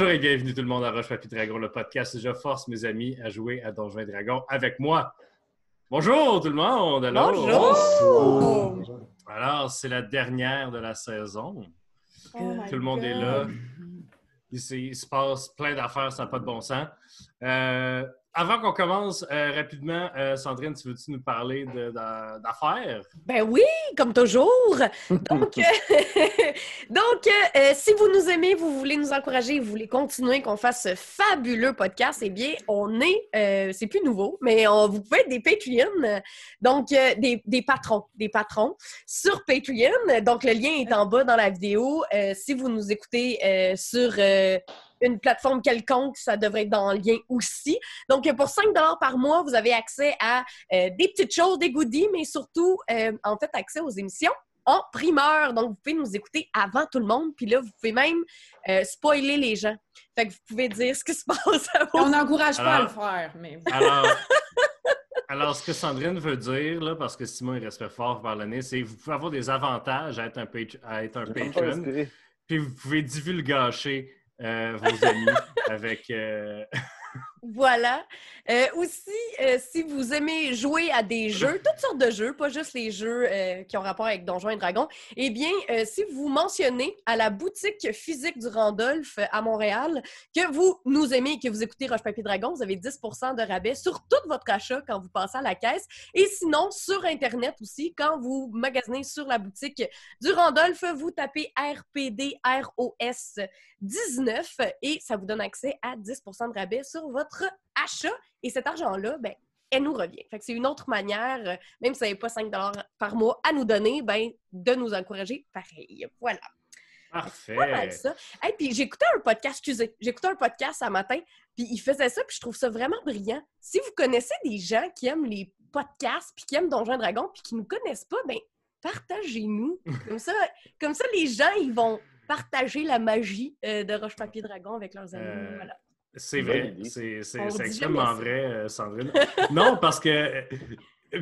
Bonjour et bienvenue tout le monde à Roche Papier Dragon, le podcast où je force mes amis à jouer à Donjons et Dragons avec moi. Bonjour tout le monde! Alors, Bonjour! Alors, c'est la dernière de la saison. Oh tout le monde est là. Il, se- il se passe plein d'affaires, ça n'a pas de bon sens. Euh, avant qu'on commence, euh, rapidement, euh, Sandrine, tu veux-tu nous parler d'affaires? Ben oui, comme toujours. Donc, euh, donc si vous nous aimez, vous voulez nous encourager, vous voulez continuer qu'on fasse ce fabuleux podcast, eh bien, on est, c'est plus nouveau, mais on, vous pouvez être des Patreons, donc des, des patrons, des patrons sur Patreon. Donc, le lien est en bas dans la vidéo. Si vous nous écoutez sur une plateforme quelconque, ça devrait être dans le lien aussi. Donc, pour 5 par mois, vous avez accès à euh, des petites choses, des goodies, mais surtout, euh, en fait, accès aux émissions en primeur. Donc, vous pouvez nous écouter avant tout le monde. Puis là, vous pouvez même euh, spoiler les gens. Fait que vous pouvez dire ce qui se passe à vos... On n'encourage pas à le faire, mais Alors, alors, ce que Sandrine veut dire, là, parce que Simon il respecte fort le nez, c'est que vous pouvez avoir des avantages à être un, à être un patron, puis vous pouvez divulgacher euh, vos amis avec... euh, Voilà. Euh, aussi, si vous aimez jouer à des jeux, toutes sortes de jeux, pas juste les jeux qui ont rapport avec Donjons et Dragons, eh bien, si vous mentionnez à la boutique physique du Randolph à Montréal que vous nous aimez et que vous écoutez Roche Papier Dragon, vous avez 10% de rabais sur tout votre achat quand vous passez à la caisse. Et sinon, sur Internet aussi, quand vous magasinez sur la boutique du Randolph, vous tapez RPD ROS 19 et ça vous donne accès à 10% de rabais sur votre achat. Et cet argent-là, ben, elle nous revient. Fait que c'est une autre manière, euh, même si vous n'avez pas 5 par mois à nous donner, ben, de nous encourager pareil. Voilà. Parfait. Mal ça. Hey, puis j'écoutais un podcast, excusez, j'écoutais un podcast un matin, puis il faisait ça, puis je trouve ça vraiment brillant. Si vous connaissez des gens qui aiment les podcasts, puis qui aiment Donjons et Dragons, puis qui ne nous connaissent pas, ben partagez-nous. Comme ça, comme ça, les gens, ils vont partager la magie euh, de Roche Papier Dragon avec leurs amis. Euh, Voilà. C'est vrai, c'est extrêmement vrai, euh, Sandrine. non, parce que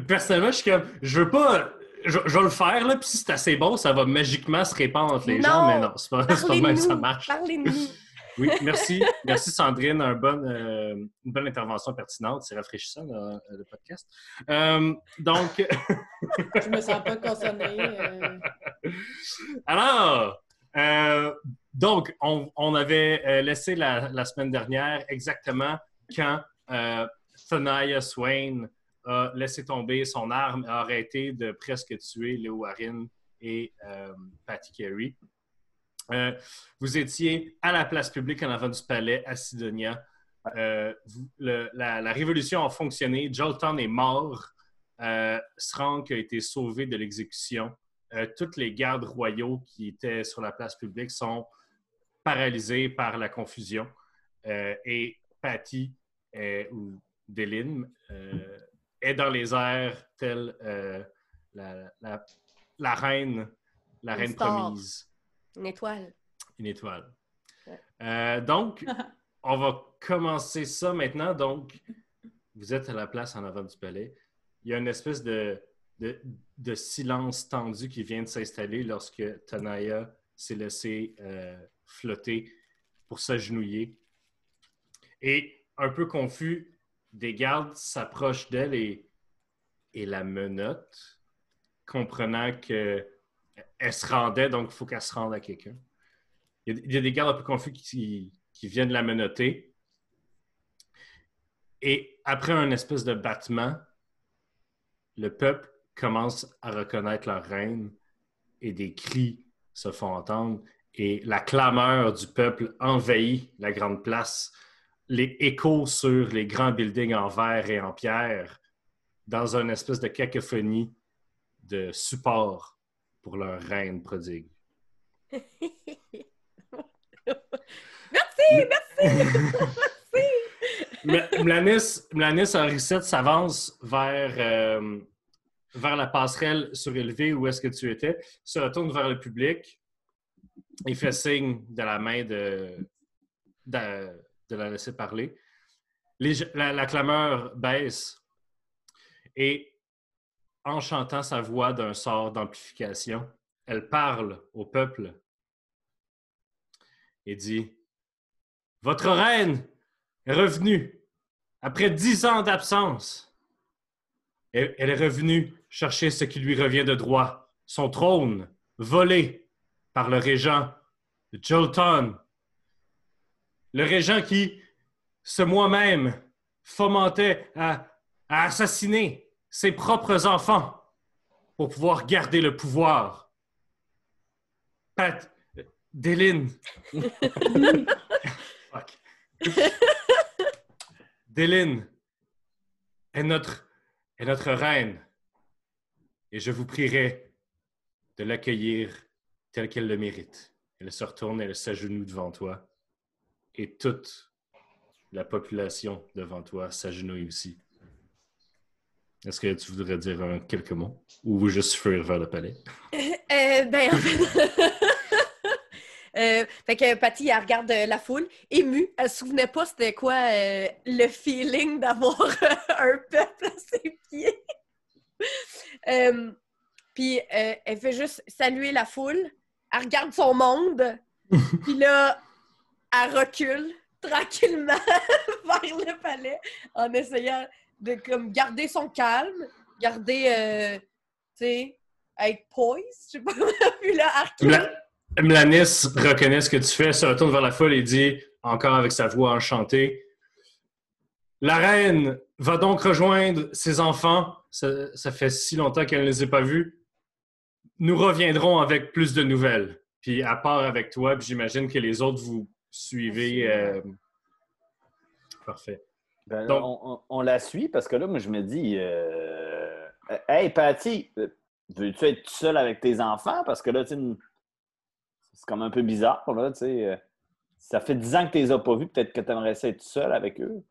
personnellement, je suis comme, je veux pas, je, je vais le faire, là, puis si c'est assez bon, ça va magiquement se répandre entre les gens, Non! mais non, c'est pas, c'est pas même que ça marche. parlez-nous. Oui, merci. Merci Sandrine, un bon, euh, une bonne intervention pertinente. C'est rafraîchissant le, le podcast. Euh, donc, je me sens pas concernée. euh, alors, euh, donc, on, avait euh, laissé la, semaine dernière exactement quand euh, Thanaya Swain a laissé tomber son arme et a arrêté de presque tuer Léo Warren et euh, Patty Carey. Vous étiez à la place publique en avant du palais à Sidonia. La, la révolution a fonctionné. Jolton est mort. Srank a été sauvé de l'exécution. Euh, tous les gardes royaux qui étaient sur la place publique sont paralysés par la confusion. Euh, et Patty euh, ou Deline euh, est dans les airs telle la, la- la reine, la Une reine star. promise Une étoile. une étoile. Ouais. Donc, on va commencer ça maintenant. Donc, vous êtes à la place en avant du palais. Il y a une espèce de, de, silence tendu qui vient de s'installer lorsque Tanaya s'est laissée euh, flotter pour s'agenouiller. Et un peu confus, des gardes s'approchent d'elle et, et la menottent, comprenant qu'elle se rendait, donc il faut qu'elle se rende à quelqu'un. Il y a des gardes un peu confus qui, qui viennent la menotter. Et après un espèce de battement, le peuple commence à reconnaître leur reine et des cris se font entendre et la clameur du peuple envahit la grande place. Les échos sur les grands buildings en verre et en pierre dans une espèce de cacophonie de support pour leur reine prodigue. merci, merci. M- Mlanis, Mlanis Henrissette s'avance vers, euh, vers la passerelle surélevée où est-ce que tu étais, se retourne vers le public et fait signe de la main de, de, la laisser parler. La, la clameur baisse et en chantant sa voix d'un sort d'amplification, elle parle au peuple et dit votre reine est revenue après dix ans d'absence. Elle est revenue chercher ce qui lui revient de droit, son trône, volé par le régent Jolton. Le régent qui, ce mois même, fomentait à, à assassiner ses propres enfants pour pouvoir garder le pouvoir. Pat, Déline. Fuck. Déline est notre, est notre reine et je vous prierai de l'accueillir tel qu'elle le mérite. Elle se retourne, elle s'agenouille devant toi et toute la population devant toi s'agenouille aussi. Est-ce que tu voudrais dire quelques mots? Ou juste fuir vers le palais? Euh, ben, en fait. Euh, fait que Patty, elle regarde euh, la foule, émue. Elle se souvenait pas c'était quoi le feeling d'avoir un peuple à ses pieds. Euh, Puis euh, elle fait juste saluer la foule. Elle regarde son monde. Puis là, elle recule tranquillement vers le palais en essayant de comme garder son calme, garder, euh, tu sais, être poise, je sais pas. Puis là, elle recule. Mla- Mlanis reconnaît ce que tu fais, se retourne vers la foule et dit, encore avec sa voix enchantée, La reine va donc rejoindre ses enfants. Ça, ça fait si longtemps qu'elle ne les a pas vus. Nous reviendrons avec plus de nouvelles. Puis à part avec toi, puis j'imagine que les autres vous suivez. euh, Parfait. Ben, Donc- on, on- on la suit parce que là, moi, je me dis euh, Hey, Patty, euh, veux-tu être tout seul avec tes enfants? Parce que là, tu c'est comme un peu bizarre, là, tu sais. Ça fait 10 ans que tu les as pas vus, peut-être que tu aimerais ça être tout seul avec eux.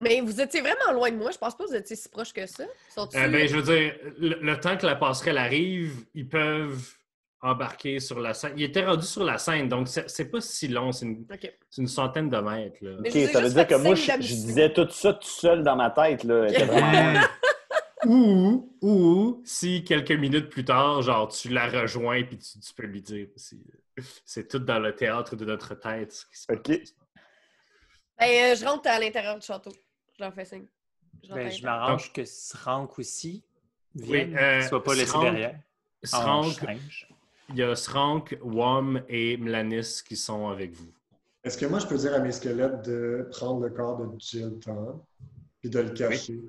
Mais vous étiez vraiment loin de moi. Je pense pas que vous étiez si proche que ça. Euh, ben, je veux dire, le, le temps que la passerelle arrive, ils peuvent embarquer sur la scène. Ils étaient rendus sur la scène, donc c'est pas si long, c'est une, centaine de mètres. Là. OK, ça veut dire que moi, je, disais tout ça tout seul dans ma tête, là. Vraiment. Ou, ou, si quelques minutes plus tard, genre, tu la rejoins puis tu, tu peux lui dire aussi. C'est tout dans le théâtre de notre tête. ce qui se passe. OK. Ben, euh, je rentre à l'intérieur du château. Je leur fais signe. Je Ben, je m'arrange que Srank aussi vienne, Oui, euh, soit pas laissé Srank- derrière. Srank, singe. il y a Srank, Wom et Mlanis qui sont avec vous. Est-ce que moi, je peux dire à mes squelettes de prendre le corps de Jilton puis de le cacher?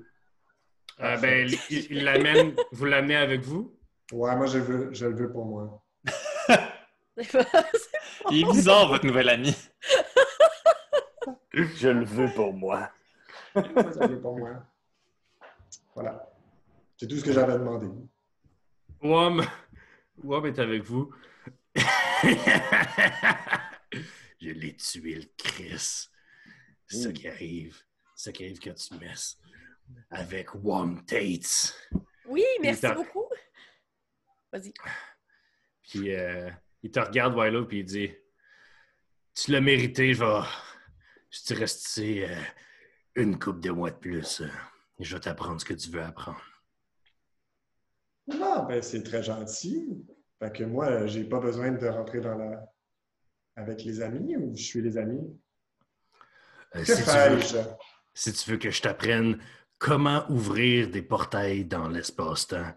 Euh, ben, il, il l'amène, vous l'amenez avec vous? Ouais, moi, je, veux, je le veux pour moi. Il est bizarre, votre nouvel ami. Je le veux pour moi. Pour moi. Voilà. C'est tout ce que j'avais demandé. Wom, Wom est avec vous. Je l'ai tué, le Chris. C'est ça Mm. qui arrive. C'est ça qui arrive quand tu messes avec Wom Tates. Oui, merci beaucoup. Vas-y. Puis euh, il te regarde, Wilo, puis il dit Tu l'as mérité, je vais. Je te reste euh, une coupe de mois de plus. euh, et je vais t'apprendre ce que tu veux apprendre. Ah, ben, c'est très gentil. Fait que moi, j'ai pas besoin de rentrer dans la... avec les amis ou je suis les amis? Euh, Que si, tu veux, fais-je? si tu veux que je t'apprenne comment ouvrir des portails dans l'espace-temps,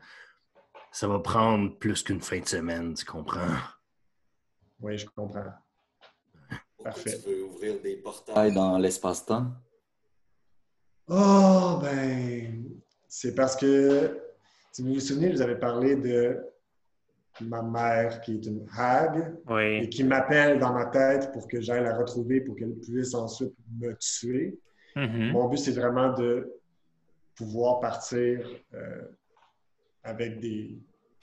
ça va prendre plus qu'une fin de semaine, tu comprends? Oui, je comprends. Pourquoi Parfait. tu veux ouvrir des portails dans l'espace-temps? Oh, ben, c'est parce que, si vous vous souvenez, je vous avais parlé de ma mère qui est une hag et qui m'appelle dans ma tête pour que j'aille la retrouver pour qu'elle puisse ensuite me tuer. Mhm. Mon but, c'est vraiment de pouvoir partir euh, avec des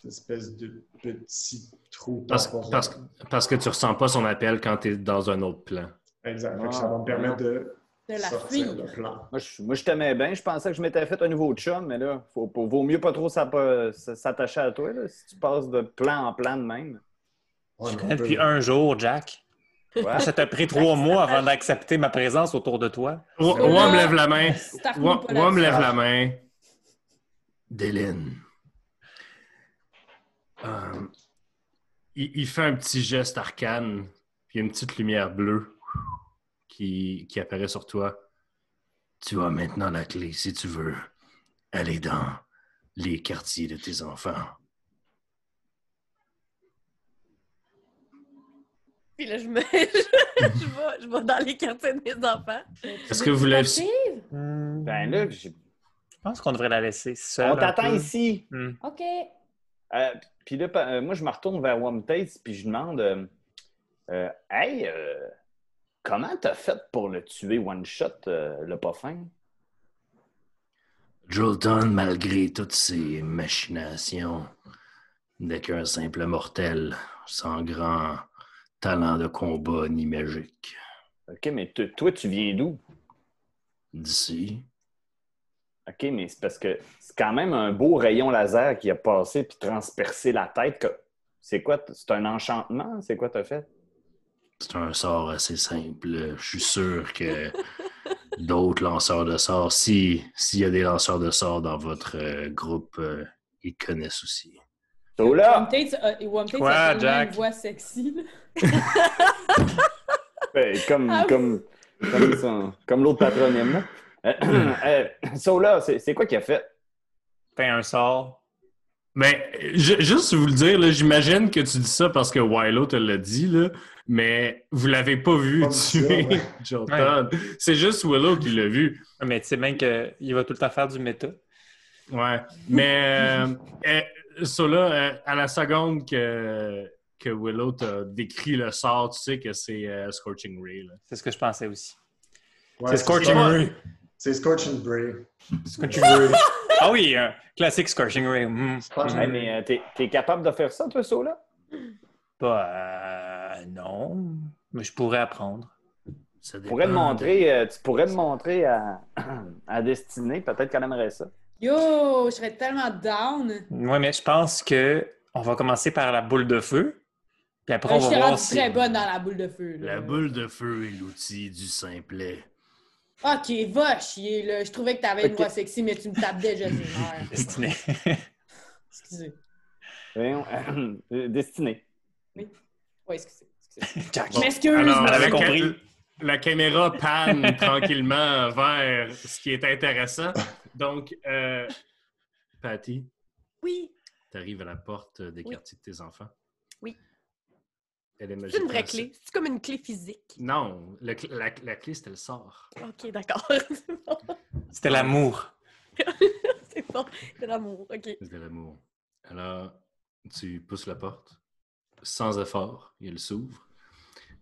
espèces de petits trous Parce, parce, parce que tu ressens pas son appel quand tu es dans un autre plan. Exact. Que ça Ah, va me permettre de, De la sortir plan. Moi, je, moi, je t'aimais bien. Je pensais que je m'étais fait un nouveau chum, mais là, faut, faut- vaut mieux pas trop s'attacher à toi, là, si tu passes de plan en plan de même. Ouais, Je connais peut- depuis un jour, Jack. Ouais. Ça t'a pris trois mois avant d'accepter ma présence autour de toi. Wom va. lève la main. Wom là-dessus. lève la main. Déline. Euh, il, il fait un petit geste arcane, puis il y a une petite lumière bleue qui apparaît sur toi. Tu as maintenant la clé si tu veux aller dans les quartiers de tes enfants. Puis là, je me. je, vais, je vais dans les quartiers de mes enfants. Est-ce que vous l'avez-? Hmm, Ben là, j'ai- Je pense qu'on devrait la laisser seule. on t'attend ici. Hmm. OK. Euh, puis là, euh, moi, je me retourne vers One Taste, puis je demande euh, euh, Hey, euh, comment t'as fait pour le tuer one shot, euh, le pas fin? Jolton, malgré toutes ses machinations, n'est qu'un simple mortel, sans grand talent de combat ni magique. OK, mais toi, tu viens d'où? D'ici, OK, mais c'est parce que c'est quand même un beau rayon laser qui a passé puis transpercé la tête. que- C'est quoi? C'est un enchantement? C'est quoi t'as fait? C'est un sort assez simple. Je suis sûr que d'autres lanceurs de sorts, si- s'il y a des lanceurs de sorts dans votre euh, groupe, euh, ils connaissent aussi. So là, One Tate a, One Tate Quoi, a tellement Jack? une voix sexy. là. ben, comme, Ah comme, comme, son- comme l'autre patronyme. là. Euh, so là, c'est c'est quoi qu'il a fait? Fais un sort. Mais ju- juste vous le dire, j'imagine que tu dis ça parce que Willow te l'a dit, là, mais vous l'avez pas vu ça, tuer ouais. Jolton. C'est juste Willow qui l'a vu. Mais tu sais bien qu'il va tout le temps faire du méta. Ouais. Mais euh, euh, ça là, euh, à la seconde que, que Willow t'a décrit le sort, tu sais que c'est euh, Scorching Ray. là. C'est ce que je pensais aussi. Ouais, c'est Scorching ça. Ray. C'est Scorching Bray. Scorching Ray. ah oui, un classique Scorching Ray. Hmm. Scorching Hmm. Hey, mais euh, t'es es capable de faire ça, toi, so là? Bah, euh, non. Mais je pourrais apprendre. Ça Tu pourrais te montrer, euh, tu pourrais te montrer à, à Destinée. Peut-être qu'elle aimerait ça. Yo, je serais tellement down. Oui, mais je pense que on va commencer par la boule de feu. Puis après, Euh, on je va voir si. très bonne dans la boule de feu. là. La boule de feu est l'outil du simplet. Ok, va chier, là. Je trouvais que t'avais une Ok. voix sexy, mais tu me tapes déjà sur les nerfs. Destiné. Excusez. Voyons, euh, Destinée. Oui, excusez. excusez. Jack. Je m'excuse. Alors, On la, avait ca- compris. la caméra panne tranquillement vers ce qui est intéressant. Donc, euh, Patty, Oui, tu arrives à la porte des Oui. quartiers de tes enfants. Oui. Elle est c'est une vraie clé. C'est comme une clé physique. Non, le la, la clé, c'était le sort. Ok, d'accord. c'est bon. C'était l'amour. C'est bon. C'est l'amour. Ok. De l'amour. Alors, tu pousses la porte sans effort et elle s'ouvre.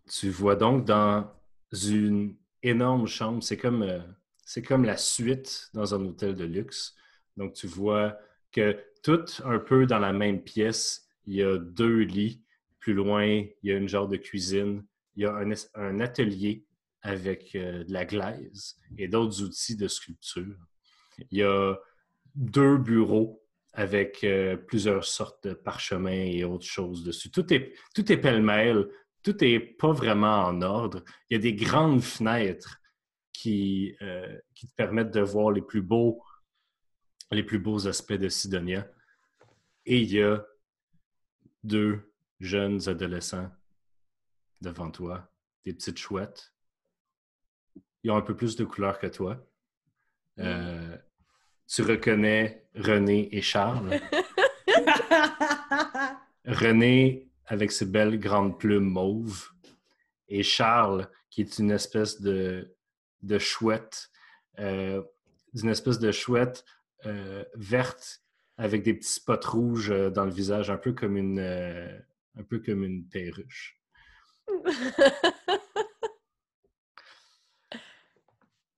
Tu vois donc dans une énorme chambre, c'est comme, euh, c'est comme la suite dans un hôtel de luxe. Donc, tu vois que tout un peu dans la même pièce, il y a deux lits. Plus loin, il y a une genre de cuisine. Il y a un, atelier avec euh, de la glaise et d'autres outils de sculpture. Il y a deux bureaux avec euh, plusieurs sortes de parchemins et autres choses dessus. Tout est, pêle-mêle, tout n'est pas vraiment en ordre. Il y a des grandes fenêtres qui, euh, permettent de voir les plus beaux, les plus beaux aspects de Sidonia. Et il y a deux jeunes adolescents devant toi, des petites chouettes. Ils ont un peu plus de couleurs que toi. Euh, tu reconnais René et Charles. René avec ses belles grandes plumes mauves et Charles qui est une espèce de, de chouette, euh, d'une espèce de chouette euh, verte avec des petits spots rouges dans le visage, un peu comme une, un peu comme une perruche.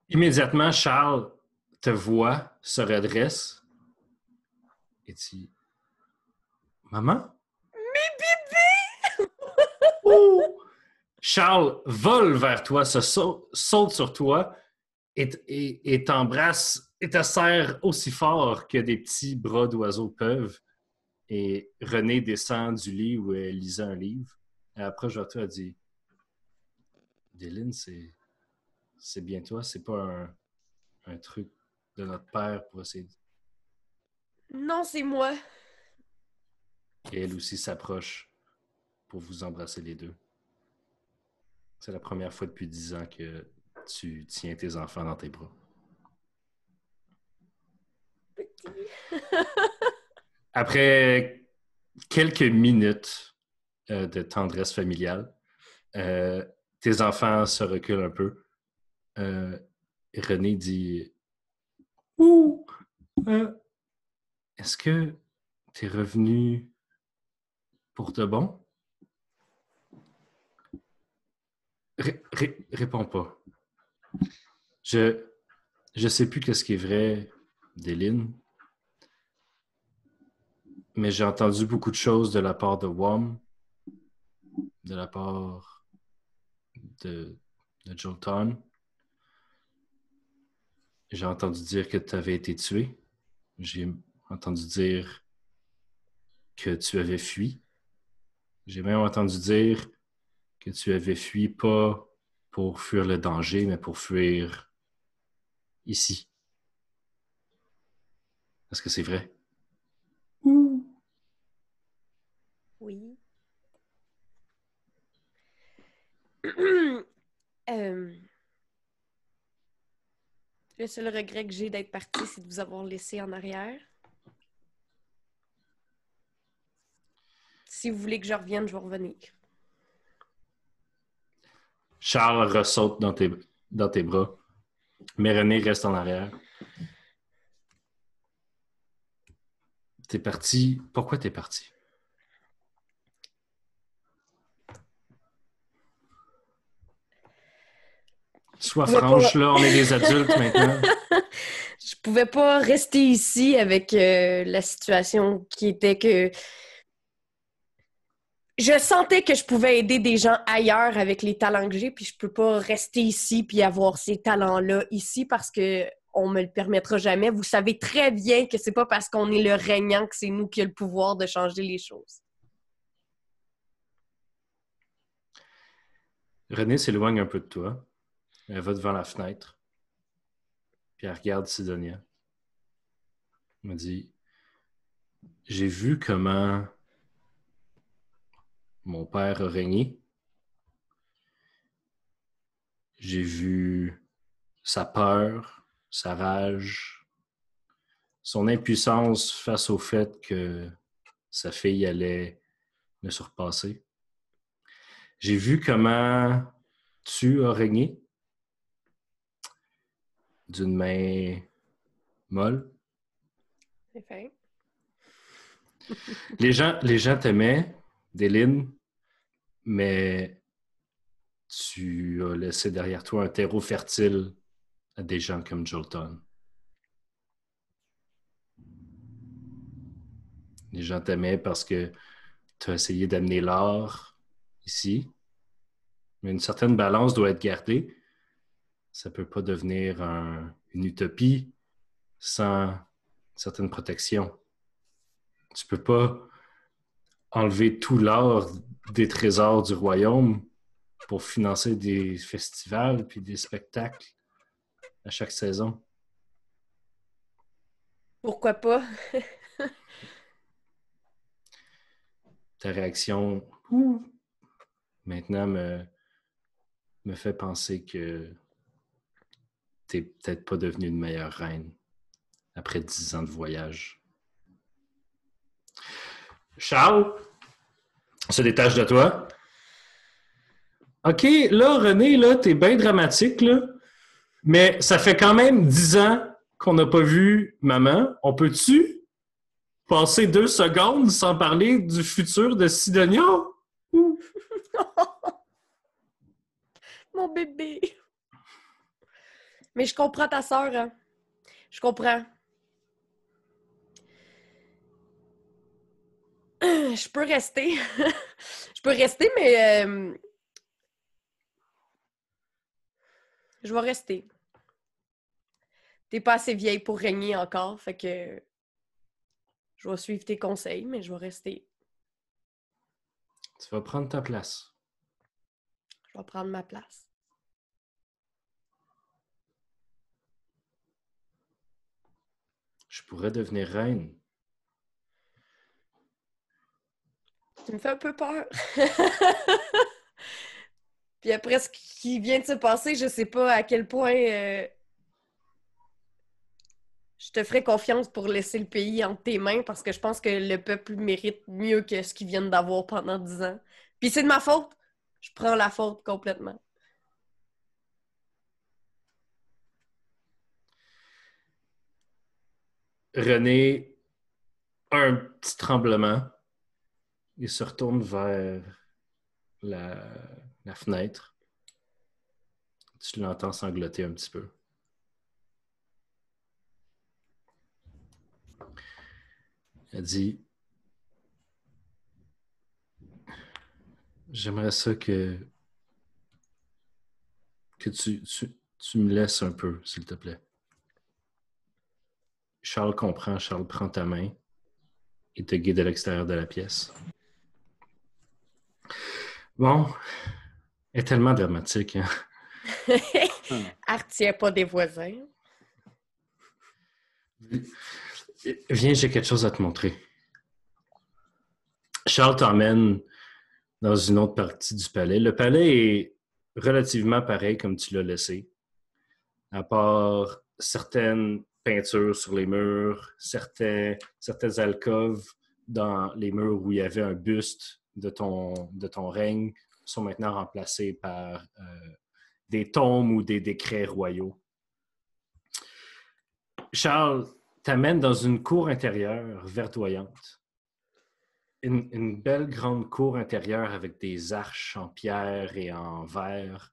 Immédiatement, Charles te voit, se redresse et dit Maman? Mes bébés! Charles vole vers toi, se sau- saute sur toi et t- et et t'embrasse et te serre aussi fort que des petits bras d'oiseaux peuvent. Et René descend du lit où elle lisait un livre. Elle approche vers toi et dit Dylan, c'est c'est bien toi, c'est pas un, un truc de notre père pour essayer. de- non, c'est moi. Et elle aussi s'approche pour vous embrasser les deux. C'est la première fois depuis dix ans que tu tiens tes enfants dans tes bras. Après quelques minutes euh, de tendresse familiale, euh, tes enfants se reculent un peu. Euh, René dit Ouh, euh, est-ce que tu es revenu pour de bon? Ré- ré- réponds pas. Je je sais plus qu'est-ce qui est vrai d'Éline, mais j'ai entendu beaucoup de choses de la part de Wom, de la part de, de Jolton. J'ai entendu dire que tu avais été tué. J'ai entendu dire que tu avais fui. J'ai même entendu dire que tu avais fui pas pour fuir le danger, mais pour fuir ici. Est-ce que c'est vrai? Oui. Euh, Le seul regret que j'ai d'être partie, c'est de vous avoir laissé en arrière. Si vous voulez que je revienne, je vais revenir. Charles ressaute dans tes, dans tes bras, mais René reste en arrière. T'es parti. Pourquoi t'es parti? Sois franche, pour- là, on est des adultes maintenant. Je pouvais pas rester ici avec euh, la situation qui était que je sentais que je pouvais aider des gens ailleurs avec les talents que j'ai, puis je peux pas rester ici puis avoir ces talents-là ici parce que on me le permettra jamais. Vous savez très bien que c'est pas parce qu'on est le régnant que c'est nous qui a le pouvoir de changer les choses. René s'éloigne un peu de toi. Elle va devant la fenêtre. Puis elle regarde Sidonia. Elle me dit J'ai vu comment mon père a régné. J'ai vu sa peur, sa rage, son impuissance face au fait que sa fille allait le surpasser. J'ai vu comment tu as régné d'une main molle. Fait. Les gens, les gens t'aimaient, Déline, mais tu as laissé derrière toi un terreau fertile à des gens comme Jolton. Les gens t'aimaient parce que tu as essayé d'amener l'art ici, mais une certaine balance doit être gardée. Ça ne peut pas devenir un- une utopie sans certaine protection. Tu peux pas enlever tout l'art des trésors du royaume pour financer des festivals puis des spectacles à chaque saison. Pourquoi pas? Ta réaction maintenant me, me fait penser que t'es peut-être pas devenue une meilleure reine après dix ans de voyage. Charles se détache de toi. OK, là, René, là, t'es bien dramatique, là. Mais ça fait quand même dix ans qu'on n'a pas vu maman. On peut-tu passer deux secondes sans parler du futur de Sidonia? Mon bébé. Mais je comprends ta sœur. hein. Je comprends. Je peux rester. Je peux rester, mais euh, je vais rester. T'es pas assez vieille pour régner encore, fait que je vais suivre tes conseils, mais je vais rester. Tu vas prendre ta place. Je vais prendre ma place. Je pourrais devenir reine. Tu me fais un peu peur. Puis après ce qui vient de se passer, je sais pas à quel point euh, je te ferai confiance pour laisser le pays entre tes mains parce que je pense que le peuple mérite mieux que ce qu'ils viennent d'avoir pendant dix ans. Puis c'est de ma faute. Je prends la faute complètement. René a un petit tremblement. Il se retourne vers la, fenêtre. Tu l'entends sangloter un petit peu. Elle dit J'aimerais ça que, tu me laisses un peu, s'il te plaît. Charles comprend, Charles prend ta main et te guide à l'extérieur de la pièce. Bon, elle est tellement dramatique. Hein? Artie pas des voisins. Viens, j'ai quelque chose à te montrer. Charles t'emmène dans une autre partie du palais. Le palais est relativement pareil comme tu l'as laissé, à part certaines peintures sur les murs, certaines alcôves dans les murs où il y avait un buste de ton, règne sont maintenant remplacés par euh, des tombes ou des décrets royaux. Charles t'amène dans une cour intérieure verdoyante. Une, une belle grande cour intérieure avec des arches en pierre et en verre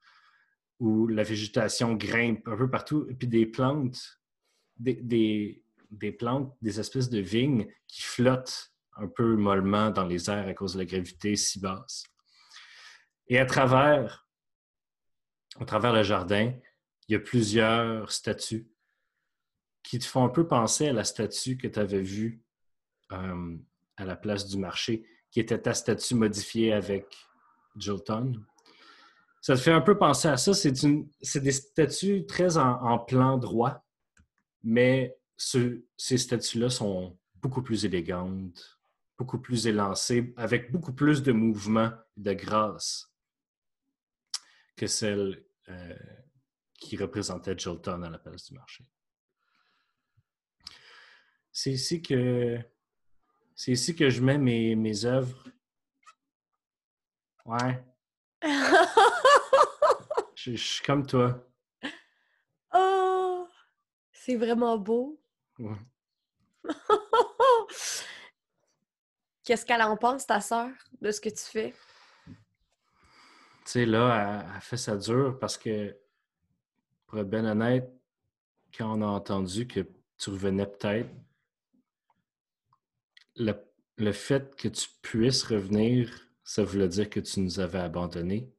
où la végétation grimpe un peu partout et puis des plantes, des, des, plantes, des espèces de vignes qui flottent un peu mollement dans les airs à cause de la gravité si basse. Et à travers, à travers le jardin, il y a plusieurs statues qui te font un peu penser à la statue que tu avais vue euh, à la place du marché, qui était ta statue modifiée avec Jolton. Ça te fait un peu penser à ça. C'est des statues très en plan droit, mais ce- ces statues-là sont beaucoup plus élégantes, beaucoup plus élancées, avec beaucoup plus de mouvement et de grâce que celles euh, qui représentaient Jolton à la place du marché. C'est ici que c'est ici que je mets mes, mes œuvres. Ouais, je, je suis comme toi. C'est vraiment beau. Ouais. Qu'est-ce qu'elle en pense, ta sœur, de ce que tu fais? Tu sais, là, elle, elle fait ça dur parce que, pour être bien honnête, quand on a entendu que tu revenais peut-être, le, le fait que tu puisses revenir, ça voulait dire que tu nous avais abandonnés.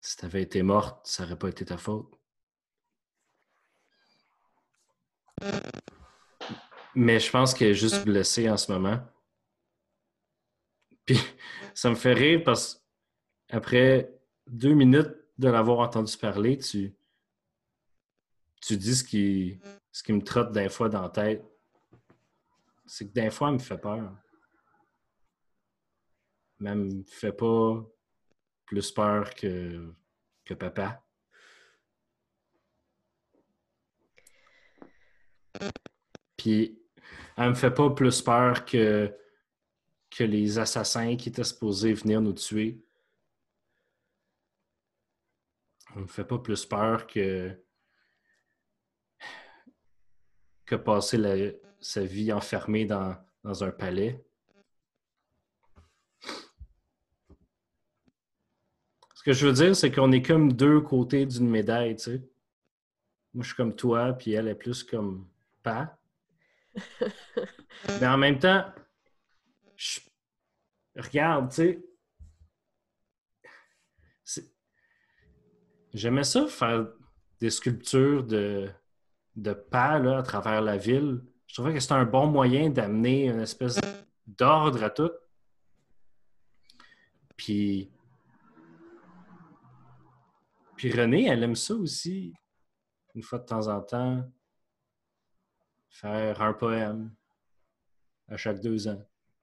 Si tu avais été morte, ça n'aurait pas été ta faute. Mais je pense qu'elle est juste blessée en ce moment. Puis ça me fait rire parce qu'après deux minutes de l'avoir entendu parler, tu, tu dis ce qui, ce qui me trotte d'un fois dans la tête. C'est que d'un fois, elle me fait peur. Mais elle me fait pas plus peur que, que papa. Puis, elle me fait pas plus peur que, que les assassins qui étaient supposés venir nous tuer. Elle me fait pas plus peur que que passer sa vie enfermée dans, dans un palais. Ce que je veux dire, c'est qu'on est comme deux côtés d'une médaille, tu sais. Moi, je suis comme toi, puis elle est plus comme pas. Mais en même temps, regarde, tu sais. J'aimais ça faire des sculptures de, de pas à travers la ville. Je trouvais que c'était un bon moyen d'amener une espèce d'ordre à tout. Puis, puis Renée, elle aime ça aussi, une fois de temps en temps, faire un poème à chaque deux ans,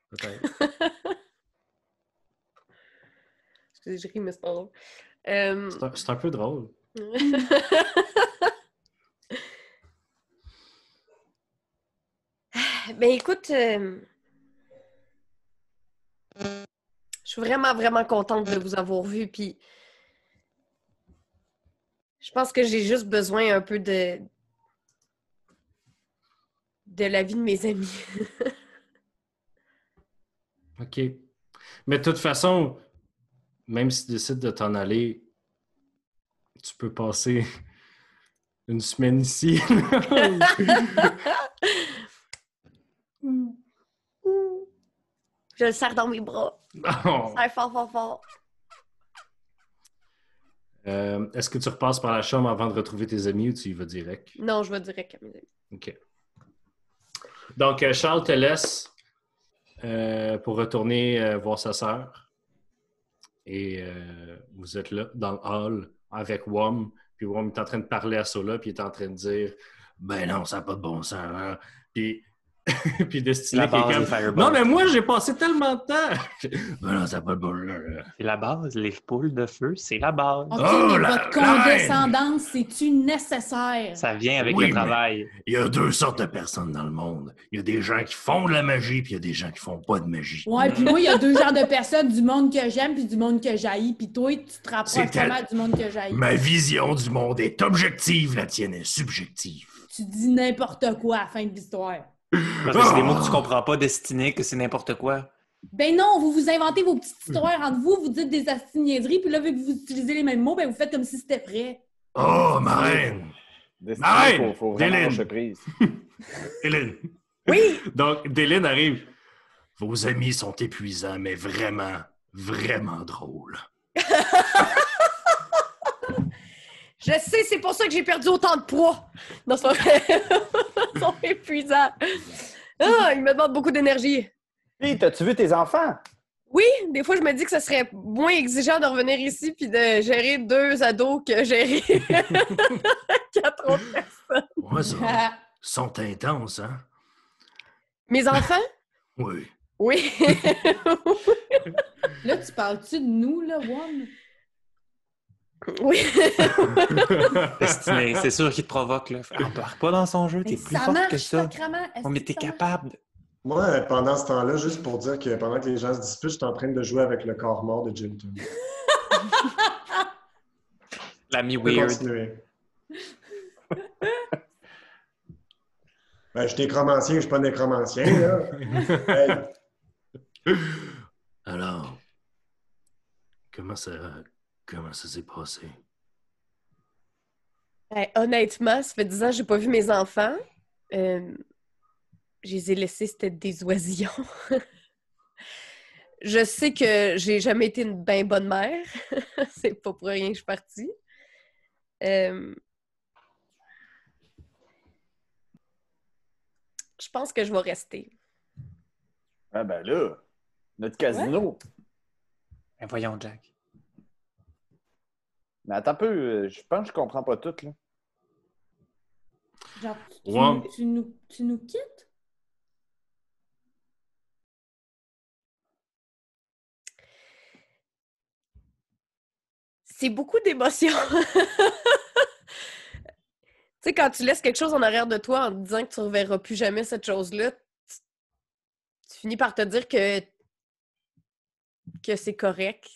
peut-être. Je ris, mais c'est pas drôle. Euh, C'est un, c'est un peu drôle. ben écoute, euh, je suis vraiment, vraiment contente de vous avoir vu. Puis je pense que j'ai juste besoin un peu de de la vie de mes amis. OK. Mais de toute façon, même si tu décides de t'en aller, tu peux passer une semaine ici. Je le serre dans mes bras. Serre fort, fort, fort. Euh, Est-ce que tu repasses par la chambre avant de retrouver tes amis ou tu y vas direct? Non, je vais direct à mes amis. OK. Donc, euh, Charles te laisse euh, pour retourner euh, voir sa sœur. Et vous êtes là, dans le hall, avec Wom. Puis Wom est en train de parler à Sola, puis il est en train de dire Ben non, ça n'a pas de bon sens. hein. Puis, puis comme, des fireballs. Non, mais moi, j'ai passé tellement de temps. ben non, ça n'a pas de bon. C'est la base. Les poules de feu, c'est la base. OK, Oh, mais la- votre condescendance, c'est-tu nécessaire? Ça vient avec Oui, le travail. Il y a deux sortes de personnes dans le monde. Il y a des gens qui font de la magie, puis il y a des gens qui font pas de magie. Ouais, puis moi, il y a deux genres de personnes, du monde que j'aime puis du monde que j'haïs. Puis toi, tu te rapproches pas tel- mal du monde que j'haïs. Ma vision du monde est objective, la tienne est subjective. Tu dis n'importe quoi à la fin de l'histoire. Parce que c'est des mots que tu comprends pas, destiné, que c'est n'importe quoi. Ben non, vous vous inventez vos petites histoires entre vous, vous dites des astiniaiseries, puis là, vu que vous utilisez les mêmes mots, ben vous faites comme si c'était vrai. Oh, ma reine! Faut, faut lâcher prise. Hélène. Oui! Donc, Dylan arrive. Vos amis sont épuisants, mais vraiment, vraiment drôles. Je sais, c'est pour ça que j'ai perdu autant de poids. Non, c'est vrai. Ils sont épuisants. Ah, ils me demandent beaucoup d'énergie. Hey, t'as-tu vu tes enfants? Oui, des fois, je me dis que ce serait moins exigeant de revenir ici puis de gérer deux ados que gérer quatre autres personnes. Ouais, ça, Ah, sont intenses, hein? Mes enfants? Oui. Oui. là, tu parles-tu de nous, là, One? Oui. C'est sûr qu'il te provoque. Là. Embarque pas dans son jeu, t'es Mais plus ça fort marche, que ça. Oh, mais t'es capable. de- Moi, euh, pendant ce temps-là, juste pour dire que pendant que les gens se disputent, je suis en train de jouer avec le corps mort de Jilton. L'ami weird. continuer. Ben, je suis nécromancien, je suis pas nécromancien, là. Hey, Alors, comment ça, comment ça s'est passé? Hey, honnêtement, ça fait 10 ans que j'ai pas vu mes enfants. Euh, je les ai laissés, c'était des oisillons. je sais que j'ai jamais été une bien bonne mère. C'est pas pour rien que je suis partie. Euh, Je pense que je vais rester. Ah ben là, notre casino. Ben voyons, Jack. Mais attends un peu, euh, je pense que je comprends pas tout, là. Genre, tu, Ouais. tu nous, tu nous quittes? C'est beaucoup d'émotions. tu sais, quand tu laisses quelque chose en arrière de toi en te disant que tu ne reverras plus jamais cette chose-là, tu, tu finis par te dire que, que c'est correct.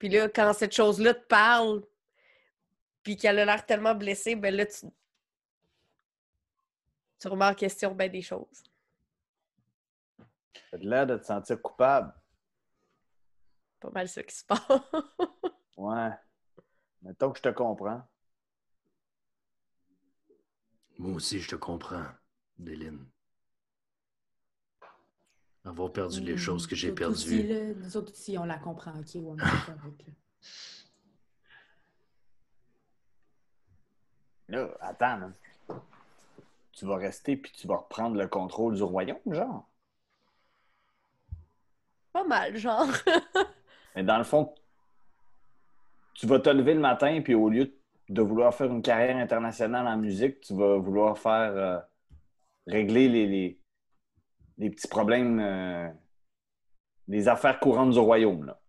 Puis là, quand cette chose-là te parle, puis qu'elle a l'air tellement blessée, ben là, tu, tu remets en question ben des choses. T'as l'air de te sentir coupable. Pas mal ça qui se passe. Ouais. Mettons que je te comprends. Moi aussi, je te comprends, Dylan. Avoir perdu les choses que j'ai aussi, perdues. nous autres aussi, on la comprend, OK? Ouais, là. Là, attends, là. Tu vas rester puis tu vas reprendre le contrôle du royaume, genre? Pas mal, genre. Mais dans le fond, tu vas te lever le matin puis au lieu de vouloir faire une carrière internationale en musique, tu vas vouloir faire euh, régler les, les, les petits problèmes, euh, les affaires courantes du royaume, là.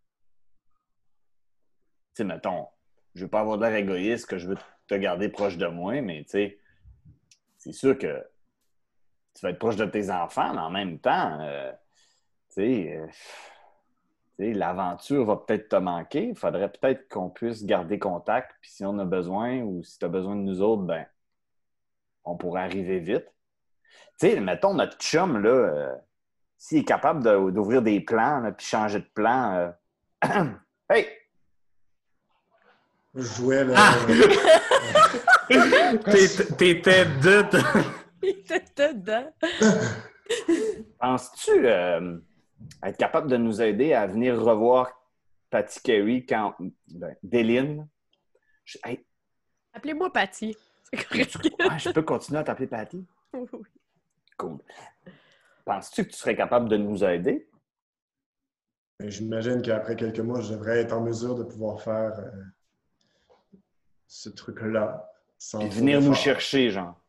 sais, mettons, je veux pas avoir l'air égoïste que je veux te garder proche de moi, mais tu sais, c'est sûr que tu vas être proche de tes enfants, mais en même temps, euh, tu sais, euh, tu sais, l'aventure va peut-être te manquer. Il faudrait peut-être qu'on puisse garder contact. Puis si on a besoin ou si tu as besoin de nous autres, ben, on pourrait arriver vite. Tu sais, mettons notre chum, là, euh, s'il est capable de- d'ouvrir des plans, puis changer de plan. euh, hey! Je jouais là. Ah! euh, T'étais- T'étais de. Il était dedans. Penses-tu euh, être capable de nous aider à venir revoir Patty Carey quand. Ben, Déline? Je, hey, Appelez-moi Patty. C'est correct. ouais, je peux continuer à t'appeler Patty? Oui, oui. Cool. Penses-tu que tu serais capable de nous aider? J'imagine qu'après quelques mois, je devrais être en mesure de pouvoir faire euh, ce truc-là. sans Puis venir nous chercher, genre.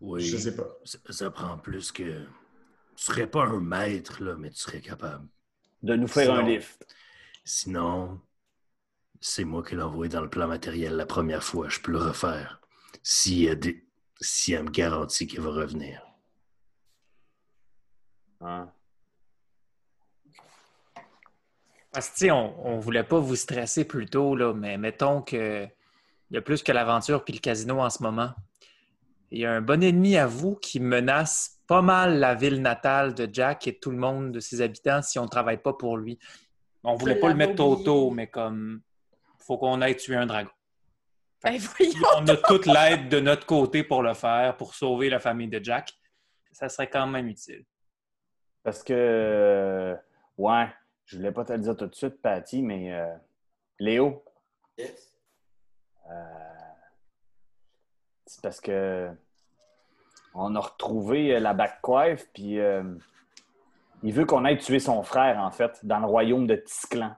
Oui. Je sais pas. Ça, ça prend plus que. Tu serais pas un maître, là, mais tu serais capable. De nous faire un lift. Sinon, c'est moi qui l'ai envoyé dans le plan matériel la première fois. Je peux le refaire. Si elle, si elle me garantit qu'il va revenir. Hein? Parce que, tu sais, on, on voulait pas vous stresser plus tôt, là, mais mettons que il y a plus que l'aventure puis le casino en ce moment. Il y a un bon ennemi à vous qui menace pas mal la ville natale de Jack et tout le monde de ses habitants si on ne travaille pas pour lui. On voulait Je pas le mettre tôt oublié. tôt, mais comme faut qu'on aille tuer un dragon. Ben. On a toute l'aide de notre côté pour le faire, pour sauver la famille de Jack. Ça serait quand même utile. Parce que. euh, ouais, je voulais pas te le dire tout de suite, Patty, mais. euh, Léo, Yes. euh, c'est parce que. On a retrouvé la backcoiffe, puis. euh, il veut qu'on aille tuer son frère, en fait, dans le royaume de Tisclan.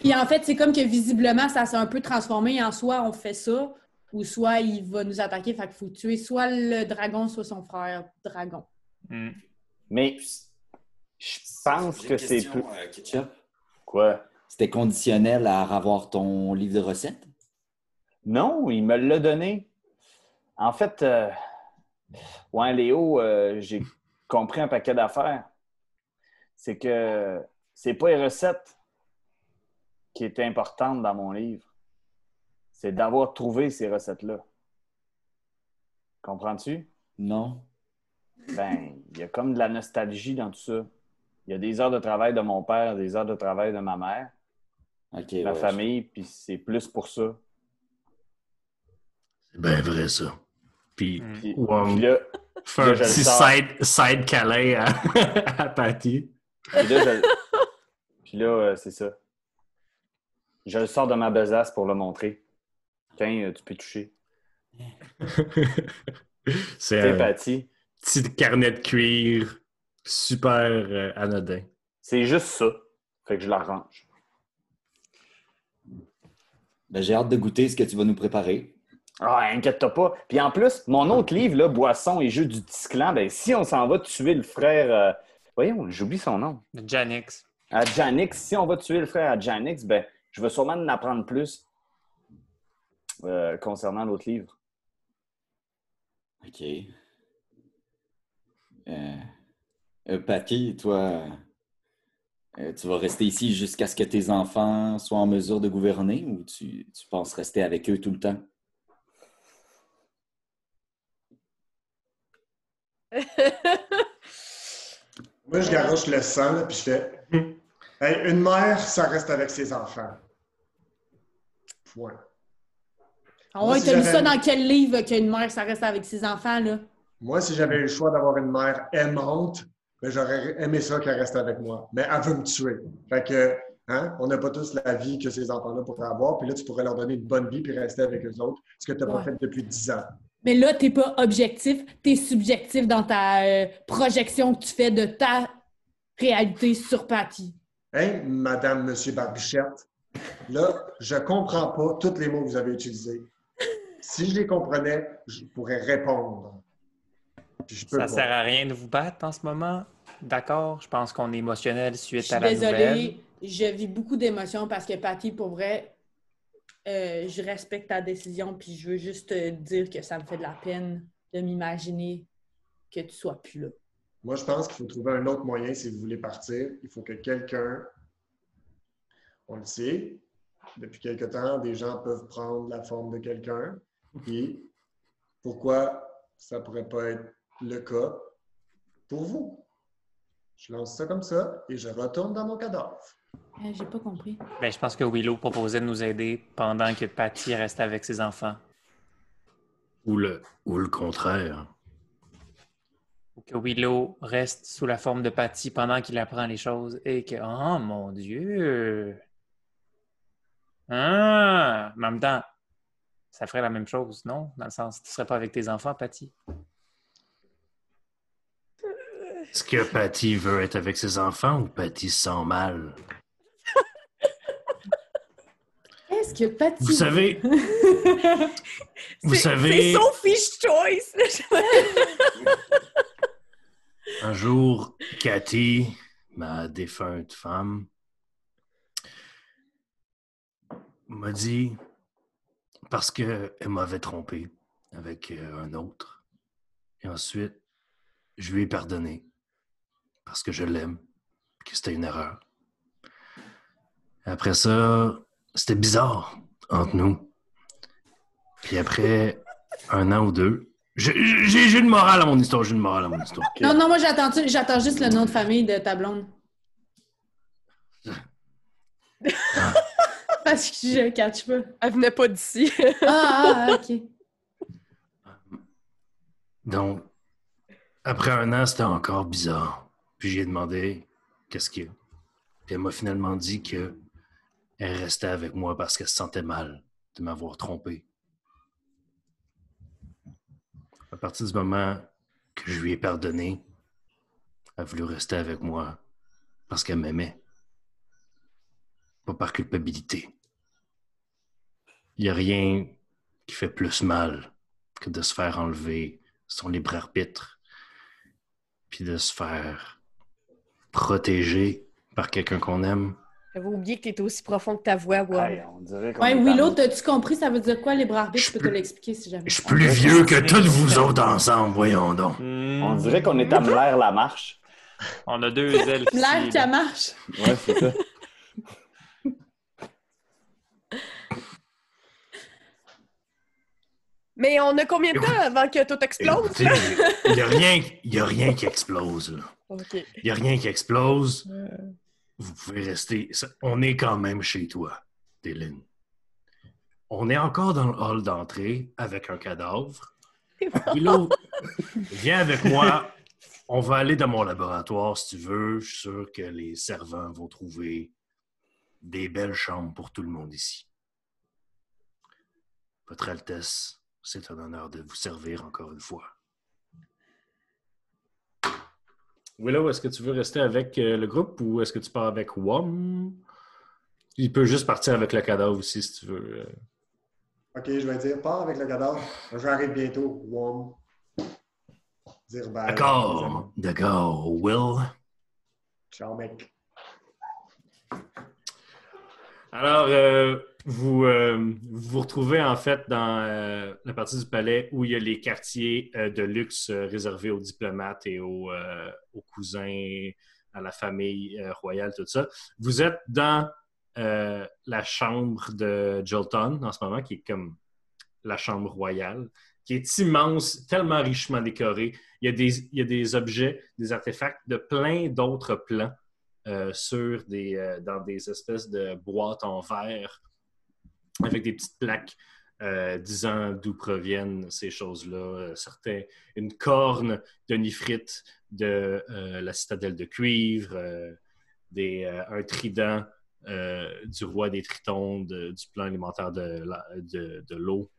Puis en fait, c'est comme que visiblement, ça s'est un peu transformé en soit on fait ça, ou soit il va nous attaquer, fait qu'il faut tuer soit le dragon, soit son frère dragon. Hmm. Mais. Je pense que c'est plus. euh, Ketchup. Quoi? C'était conditionnel à avoir ton livre de recettes? Non, il me l'a donné. En fait, euh, ouais, Léo, euh, j'ai compris un paquet d'affaires. C'est que c'est pas les recettes qui étaient importantes dans mon livre. C'est d'avoir trouvé ces recettes-là. Comprends-tu? Non. Ben, il y a comme de la nostalgie dans tout ça. Il y a des heures de travail de mon père, des heures de travail de ma mère, OK. ma ouais, famille, puis c'est plus pour ça. C'est bien vrai, ça. Puis. Puis, Wong puis là, un petit side, side câlin à, à Patty. Puis là, je- Puis là, euh, c'est ça. Je le sors de ma besace pour le montrer. Tiens, euh, tu peux toucher. C'est Patty. Petit carnet de cuir super euh, anodin. C'est juste ça. Fait que je la range. Ben, j'ai hâte de goûter ce que tu vas nous préparer. Ah, inquiète-toi pas. Puis en plus, mon autre livre, là, Boisson et Jeux du Tisclan, ben, si on s'en va tuer le frère. euh, Voyons, j'oublie son nom. Janix. À Janix, si on va tuer le frère à Janix, ben, je vais sûrement en apprendre plus euh, concernant l'autre livre. OK. Euh, euh, Patty, toi, euh, tu vas rester ici jusqu'à ce que tes enfants soient en mesure de gouverner ou tu, tu penses rester avec eux tout le temps? Moi, je garoche le sang, là, puis je fais Hey, une mère, ça reste avec ses enfants. Point. Ah ouais, t'as lu ça dans quel livre qu'une mère, ça reste avec ses enfants, là? Moi, si j'avais eu le choix d'avoir une mère aimante, ben, j'aurais aimé ça qu'elle reste avec moi. Mais elle veut me tuer. Fait que, hein, on n'a pas tous la vie que ces enfants-là pourraient avoir. Puis là, tu pourrais leur donner une bonne vie puis rester avec eux autres, ce que tu n'as Ouais. pas fait depuis 10 ans. Mais là, t'es pas objectif, t'es subjectif dans ta euh, projection que tu fais de ta réalité sur Patty. Hein, Madame, Monsieur Barbichette? Là, je comprends pas tous les mots que vous avez utilisés. Si je les comprenais, je pourrais répondre. Je peux Ça pas. sert à rien de vous battre en ce moment? D'accord? Je pense qu'on est émotionnel Je suite suis à la désolée. nouvelle. je vis beaucoup d'émotions parce que Patty, pour vrai, euh, je respecte ta décision, puis je veux juste te dire que ça me fait de la peine de m'imaginer que tu sois plus là. Moi, je pense qu'il faut trouver un autre moyen si vous voulez partir. Il faut que quelqu'un, on le sait, depuis quelque temps, des gens peuvent prendre la forme de quelqu'un. Puis, pourquoi ça pourrait pas être le cas pour vous? Je lance ça comme ça et je retourne dans mon cadavre. Euh, J'ai pas compris. Ben, je pense que Willow proposait de nous aider pendant que Patty reste avec ses enfants. Ou le, ou le contraire. Ou que Willow reste sous la forme de Patty pendant qu'il apprend les choses et que, oh mon Dieu! Ah! Mais en même temps, ça ferait la même chose, non? Dans le sens, tu serais pas avec tes enfants, Patty? Est-ce que Patty veut être avec ses enfants ou Patty se sent mal? Est-ce que Patty... Vous savez, vous savez, C'est Sophie's Choice! un jour, Cathy, ma défunte femme, m'a dit, parce qu'elle m'avait trompé avec euh, un autre, et ensuite, je lui ai pardonné, parce que je l'aime, que c'était une erreur. Après ça, c'était bizarre entre nous. Puis après un an ou deux, j'ai une morale à mon histoire, j'ai une morale à mon histoire. Non, non, moi, j'attends j'attends juste le nom de famille de ta blonde. Parce que je catch pas. Elle venait pas d'ici. Ah, ah, OK. Donc, après un an, c'était encore bizarre. Puis j'ai demandé qu'est-ce qu'il y a? Puis elle m'a finalement dit que elle restait avec moi parce qu'elle se sentait mal de m'avoir trompé. À partir du moment que je lui ai pardonné, elle voulu rester avec moi parce qu'elle m'aimait. Pas par culpabilité. Il n'y a rien qui fait plus mal que de se faire enlever son libre arbitre, puis de se faire protéger par quelqu'un qu'on aime. J'avais oublié que t'étais aussi profond que ta voix, wow. Hey, on dirait qu'on Ouais, est Willow, t'as-tu compris? Ça veut dire quoi, libre arbitre? Je Je peux te l'expliquer si jamais. Je suis plus vieux que tous vous autres ensemble, voyons donc. On dirait qu'on est à Mlaire la marche. On a deux ailes. Qui là. marche. Ouais, c'est ça. Mais on a combien de temps avant que tout explose? Il n'y a, rien- y a rien qui explose. Il n'y a rien qui explose. Vous pouvez rester. On est quand même chez toi, Dylan. On est encore dans le hall d'entrée avec un cadavre. Viens avec moi. On va aller dans mon laboratoire si tu veux. Je suis sûr que les servants vont trouver des belles chambres pour tout le monde ici. Votre Altesse, c'est un honneur de vous servir encore une fois. Willow, est-ce que tu veux rester avec euh, le groupe ou est-ce que tu pars avec WOM? Il peut juste partir avec le cadavre aussi si tu veux. euh. OK, je vais dire, pars avec le cadavre. J'arrive bientôt. Wom. Dire bye. D'accord, d'accord. Will? Ciao, mec. Alors, euh, vous, euh, vous retrouvez en fait dans euh, la partie du palais où il y a les quartiers euh, de luxe réservés aux diplomates et aux, aux cousins, à la famille royale, tout ça. Vous êtes dans la chambre de Jolton en ce moment, qui est comme la chambre royale, qui est immense, tellement richement décorée. Il y a des, il y a des objets, des artefacts de plein d'autres plans sur des, dans des espèces de boîtes en verre avec des petites plaques euh, disant d'où proviennent ces choses-là. Euh, certains, une corne de nifrite de euh, la citadelle de cuivre, des, un trident du roi des tritons, de- du plan alimentaire de de- de l'eau,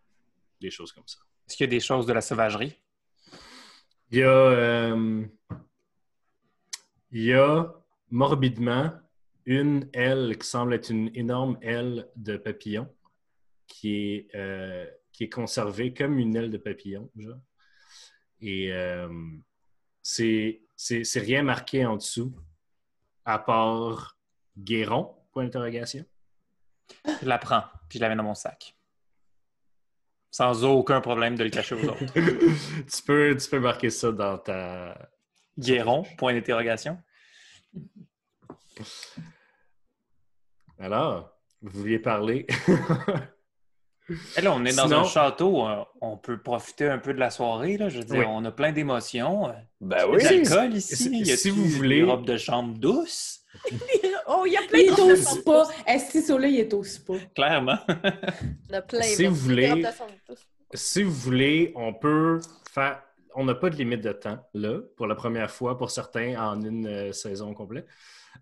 des choses comme ça. Est-ce qu'il y a des choses de la sauvagerie? Il y a, il y a morbidement une aile qui semble être une énorme aile de papillon qui est, euh, qui est conservée comme une aile de papillon. genre. Et euh, c'est rien marqué en dessous, à part Guéron? Point d'interrogation. Je la prends, puis je la mets dans mon sac. Sans aucun problème de le cacher aux autres. tu, peux, tu peux marquer ça dans ta. Guéron, point d'interrogation. Alors, vous vouliez parler? Et là, on est dans Sinon- un château, euh, on peut profiter un peu de la soirée. Là. Je veux dire, Oui. on a plein d'émotions. euh, Ben Il oui. y a de l'alcool ici? Si- Il y a si vous voulez- Une robe de chambre douce, Oh, il y a plein Il de est au spa. Est-ce que là, il est au spa? clairement. Il y a plein. Si vous voulez- Des robes de chambre douce. si vous voulez, on peut faire. On n'a pas de limite de temps, là, pour la première fois, pour certains, en une euh, saison complète.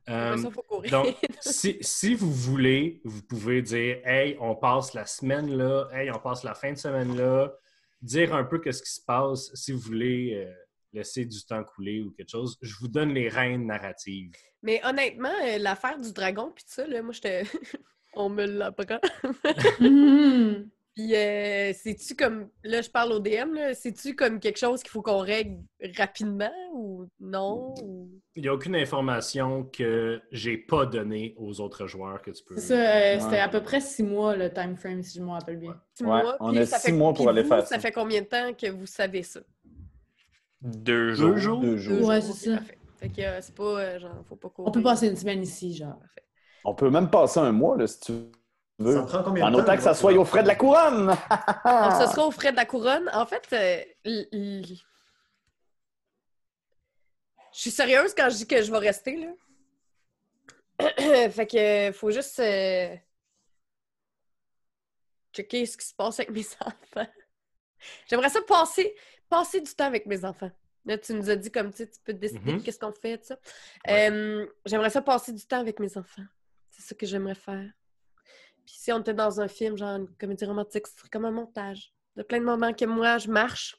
Euh, Après ça, faut courir. donc, si, si vous voulez, vous pouvez dire Hey, on passe la semaine là, hey, on passe la fin de semaine là, dire un peu qu'est-ce qui se passe si vous voulez euh, laisser du temps couler ou quelque chose. Je vous donne les rênes narratives. Mais honnêtement, euh, l'affaire du dragon puis tout ça, là, moi, j'étais... On me l'apprend. Puis, euh, c'est-tu comme... Là, je parle au DM, là. C'est-tu comme quelque chose qu'il faut qu'on règle rapidement ou non? Ou... Il n'y a aucune information que j'ai pas donnée aux autres joueurs que tu peux. C'est ça, euh, c'était Ouais. à peu près six mois le time frame, si je me rappelle bien. Six Ouais, mois, on puis a ça six fait- mois pour aller vous, faire Ça ça. fait combien de temps que vous savez ça? Deux jours. Deux jours? Deux Deux jours. Ouais, jours, c'est ok, ça. parfait. Fait que euh, c'est pas... euh, genre, faut pas courir. On peut passer une semaine ici, genre. Parfait. On peut même passer un mois, là, si tu veux. Ça prend combien En de temps? autant que ça soit aux frais de la couronne. Donc, Ah. ce sera aux frais de la couronne. En fait, euh, je suis sérieuse quand je dis que je vais rester, là. fait que faut juste euh, checker ce qui se passe avec mes enfants. J'aimerais ça passer, passer du temps avec mes enfants. Là, tu nous as dit comme tu sais, tu peux décider Mhm. qu'est-ce qu'on fait, tout ça. Ouais. Euh, j'aimerais ça passer du temps avec mes enfants. C'est ça que j'aimerais faire. Puis si on était dans un film, genre une comédie romantique, ce serait comme un montage. De plein de moments que moi, je marche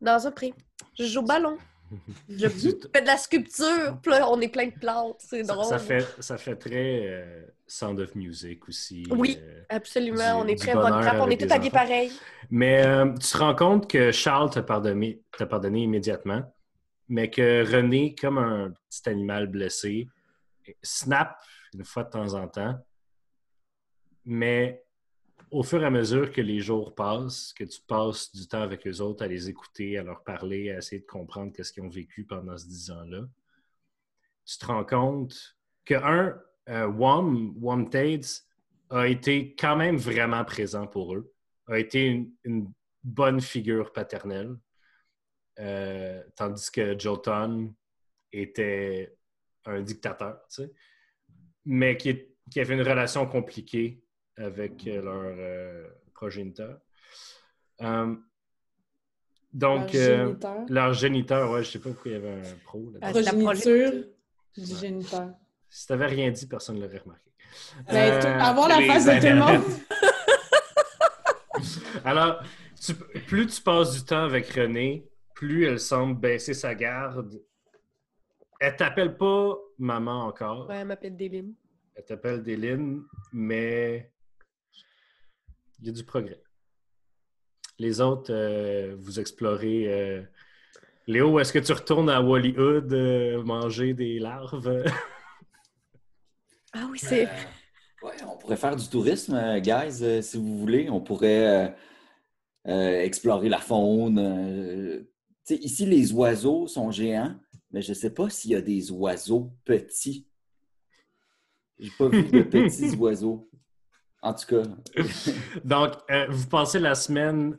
dans un pré. Je joue au ballon. Je fais de la sculpture. Puis là, on est plein de plantes. C'est drôle. ça fait, ça fait très euh, Sound of Music aussi. Oui. euh, Absolument. du- on est très bonne bonheur trappe. On est des habillés pareil. Mais euh, tu te rends compte que Charles t'a pardonné, t'a pardonné immédiatement, mais que René, comme un petit animal blessé, snap une fois de temps en temps. Mais au fur et à mesure que les jours passent, que tu passes du temps avec eux autres, à les écouter, à leur parler, à essayer de comprendre qu'est-ce qu'ils ont vécu pendant ce dix ans-là, tu te rends compte que, un, euh, Wom, Wom a été quand même vraiment présent pour eux, a été une, bonne figure paternelle, euh, tandis que Jotun était un dictateur, mais qui avait une relation compliquée avec euh, leur euh, progéniteur. Euh, donc, Leur géniteur. leur géniteur, ouais, je sais pas pourquoi il y avait un pro. là. La Progéniture du Ouais. géniteur. Si t'avais rien dit, personne ne l'aurait remarqué. Ben, Euh, tout- avoir la face de tout le monde. Alors, tu- plus tu passes du temps avec René, plus elle semble baisser sa garde. Elle t'appelle pas maman encore. Ouais, elle m'appelle Déline. Elle t'appelle Déline, mais il y a du progrès. Les autres, euh, vous explorez. euh, Léo, est-ce que tu retournes à Wallyhood euh, manger des larves? Ah oui, c'est. Ouais, on pourrait faire du tourisme, euh, guys, euh, si vous voulez. On pourrait explorer la faune. euh, tu sais, ici, les oiseaux sont géants, mais je ne sais pas s'il y a des oiseaux petits. J'ai pas vu de petits oiseaux. En tout cas, Donc, euh, vous passez la semaine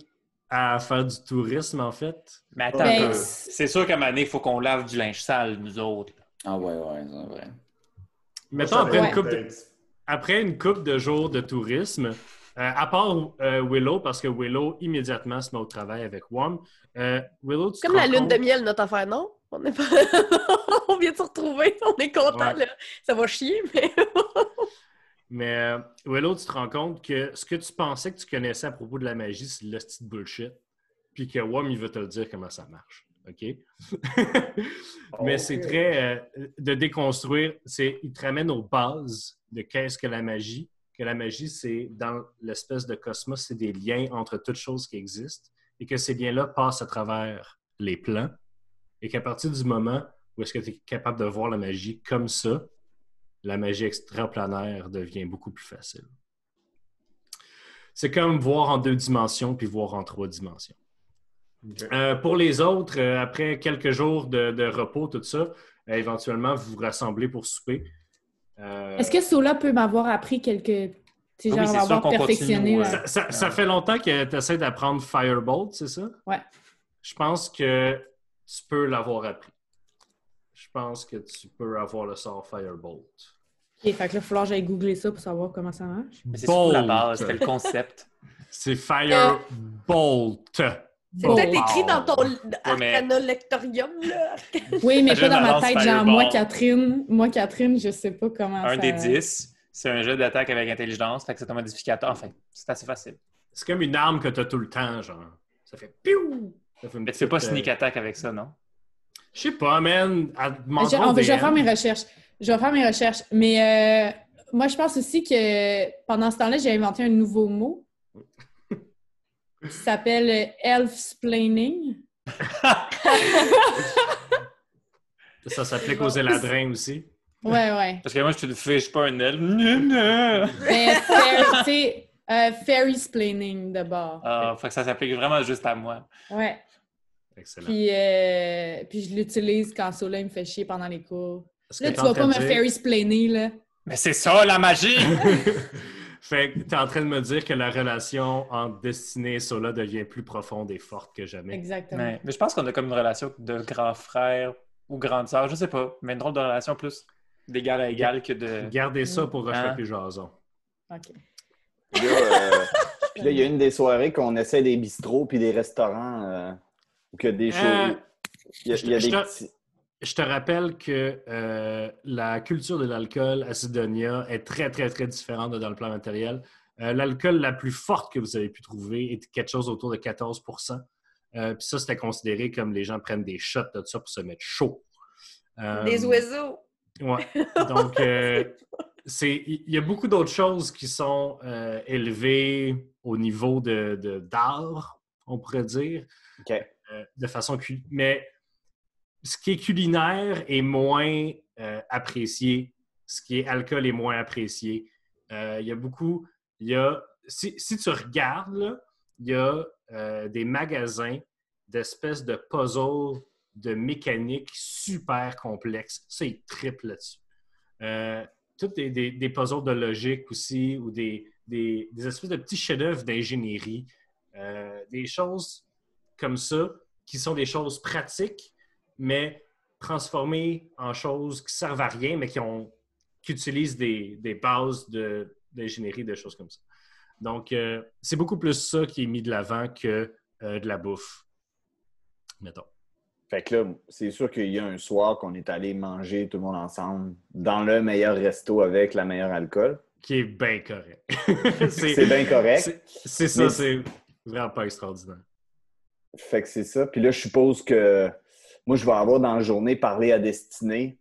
à faire du tourisme, en fait? Mais attends, Ben, c'est sûr qu'à donné, il faut qu'on lave du linge sale, nous autres. ah ouais, ouais, c'est vrai. Mettons, après, Ouais. une coupe de, après une couple de jours de tourisme, euh, à part euh, Willow, parce que Willow immédiatement se met au travail avec Wom, euh, Willow, tu te Comme la lune compte- de miel, notre affaire, non? On, est pas... on vient de se retrouver, on est content, Ouais. là. Ça va chier, mais. Mais euh, Willow, tu te rends compte que ce que tu pensais que tu connaissais à propos de la magie, c'est de la petite bullshit. Puis que Wom, il veut te le dire comment ça marche. OK? Mais c'est très euh, de déconstruire. C'est, il te ramène aux bases de qu'est-ce que la magie. Que la magie, c'est dans l'espèce de cosmos, c'est des liens entre toutes choses qui existent et que ces liens-là passent à travers les plans. Et qu'à partir du moment où est-ce que tu es capable de voir la magie comme ça, la magie extraplanaire devient beaucoup plus facile. C'est comme voir en deux dimensions puis voir en trois dimensions. Euh, pour les autres, euh, après quelques jours de, de repos, tout ça, euh, éventuellement, vous vous rassemblez pour souper. Euh, Est-ce que Sola peut m'avoir appris quelques. Tu sais, Ah oui, genre, c'est sûr avoir qu'on perfectionné. continue, là. ouais. ça, ça- ça fait longtemps que tu essaies d'apprendre Firebolt, c'est ça? Ouais. Je pense que tu peux l'avoir appris. Je pense que tu peux avoir le sort Firebolt. Ok, fait que là, il va falloir que j'aille googler ça pour savoir comment ça marche. Mais c'est la base, c'était le concept. C'est Firebolt. C'est peut-être écrit dans ton Arcana Lectorium, là. Oui, mais pas dans ma tête, genre, moi, Catherine, moi, Catherine, je sais pas comment Un ça... des 10, c'est un jeu d'attaque avec intelligence, fait que c'est un modificateur. Enfin, c'est assez facile. C'est comme une arme que tu as tout le temps, genre. Ça fait piou! Ça fait Mais tu fais pas sneak euh, attack avec ça, non? Je sais pas, man. À- Je, vais faire mes recherches. Je vais faire mes recherches. Mais euh, moi, je pense aussi que pendant ce temps-là, j'ai inventé un nouveau mot qui s'appelle elf-splaining. Ça s'applique aux éladrins aussi. Ouais, ouais. Parce que moi, je te le fais, je suis pas un elfe. Mais fairy- tu sais, euh, fairy-splaining d'abord. Ah, fait que ça s'applique vraiment juste à moi. Ouais. Excellent. Puis, euh, puis je l'utilise quand Sola me fait chier pendant les cours. Là, que tu vas pas me de dire- fairy-splainer, là. Mais c'est ça, la magie! fait que t'es en train de me dire que la relation entre Destinée et Sola devient plus profonde et forte que jamais. Exactement. mais, mais je pense qu'on a comme une relation de grand frère ou grande sœur, je sais pas, mais une drôle de relation plus d'égal à égal que de. Gardez ça pour Hein? refléter Jason. OK. Puis là, euh, puis là, il y a une des soirées qu'on essaie des bistrots puis des restaurants euh, ou que des Euh, choses. Il y a, je il y a des te- petits- Je te rappelle que euh, la culture de l'alcool à Sidonia est très, très, très différente dans le plan matériel. Euh, L'alcool la plus forte que vous avez pu trouver est quelque chose autour de 14% Euh, Puis ça, c'était considéré comme les gens prennent des shots de ça pour se mettre chaud. Euh, Des oiseaux. Ouais. Donc, euh, c'est, il y a beaucoup d'autres choses qui sont euh, élevées au niveau de, de- d'art, on pourrait dire, OK. euh, de façon Mais ce qui est culinaire est moins euh, apprécié, ce qui est alcool est moins apprécié. Euh, il y a beaucoup. Il y a, si, si tu regardes, il y a euh, des magasins d'espèces de puzzles de mécanique super complexes. Ça, ils triplent là-dessus. Toutes des, puzzles de logique aussi, ou des, des- espèces de petits chefs-d'œuvre d'ingénierie. Des choses comme ça, qui sont des choses pratiques, mais transformées en choses qui servent à rien, mais qui, ont, qui utilisent des, des bases d'ingénierie, de choses comme ça. Donc, euh, c'est beaucoup plus ça qui est mis de l'avant que euh, de la bouffe, mettons. Fait que là, c'est sûr qu'il y a un soir qu'on est allé manger tout le monde ensemble dans le meilleur resto avec la meilleure alcool. Qui est bien correct. C'est bien correct. c'est- ça, c'est vraiment pas extraordinaire. Fait que c'est ça. Puis là, je suppose que moi, je vais avoir dans la journée parlé à Destinée.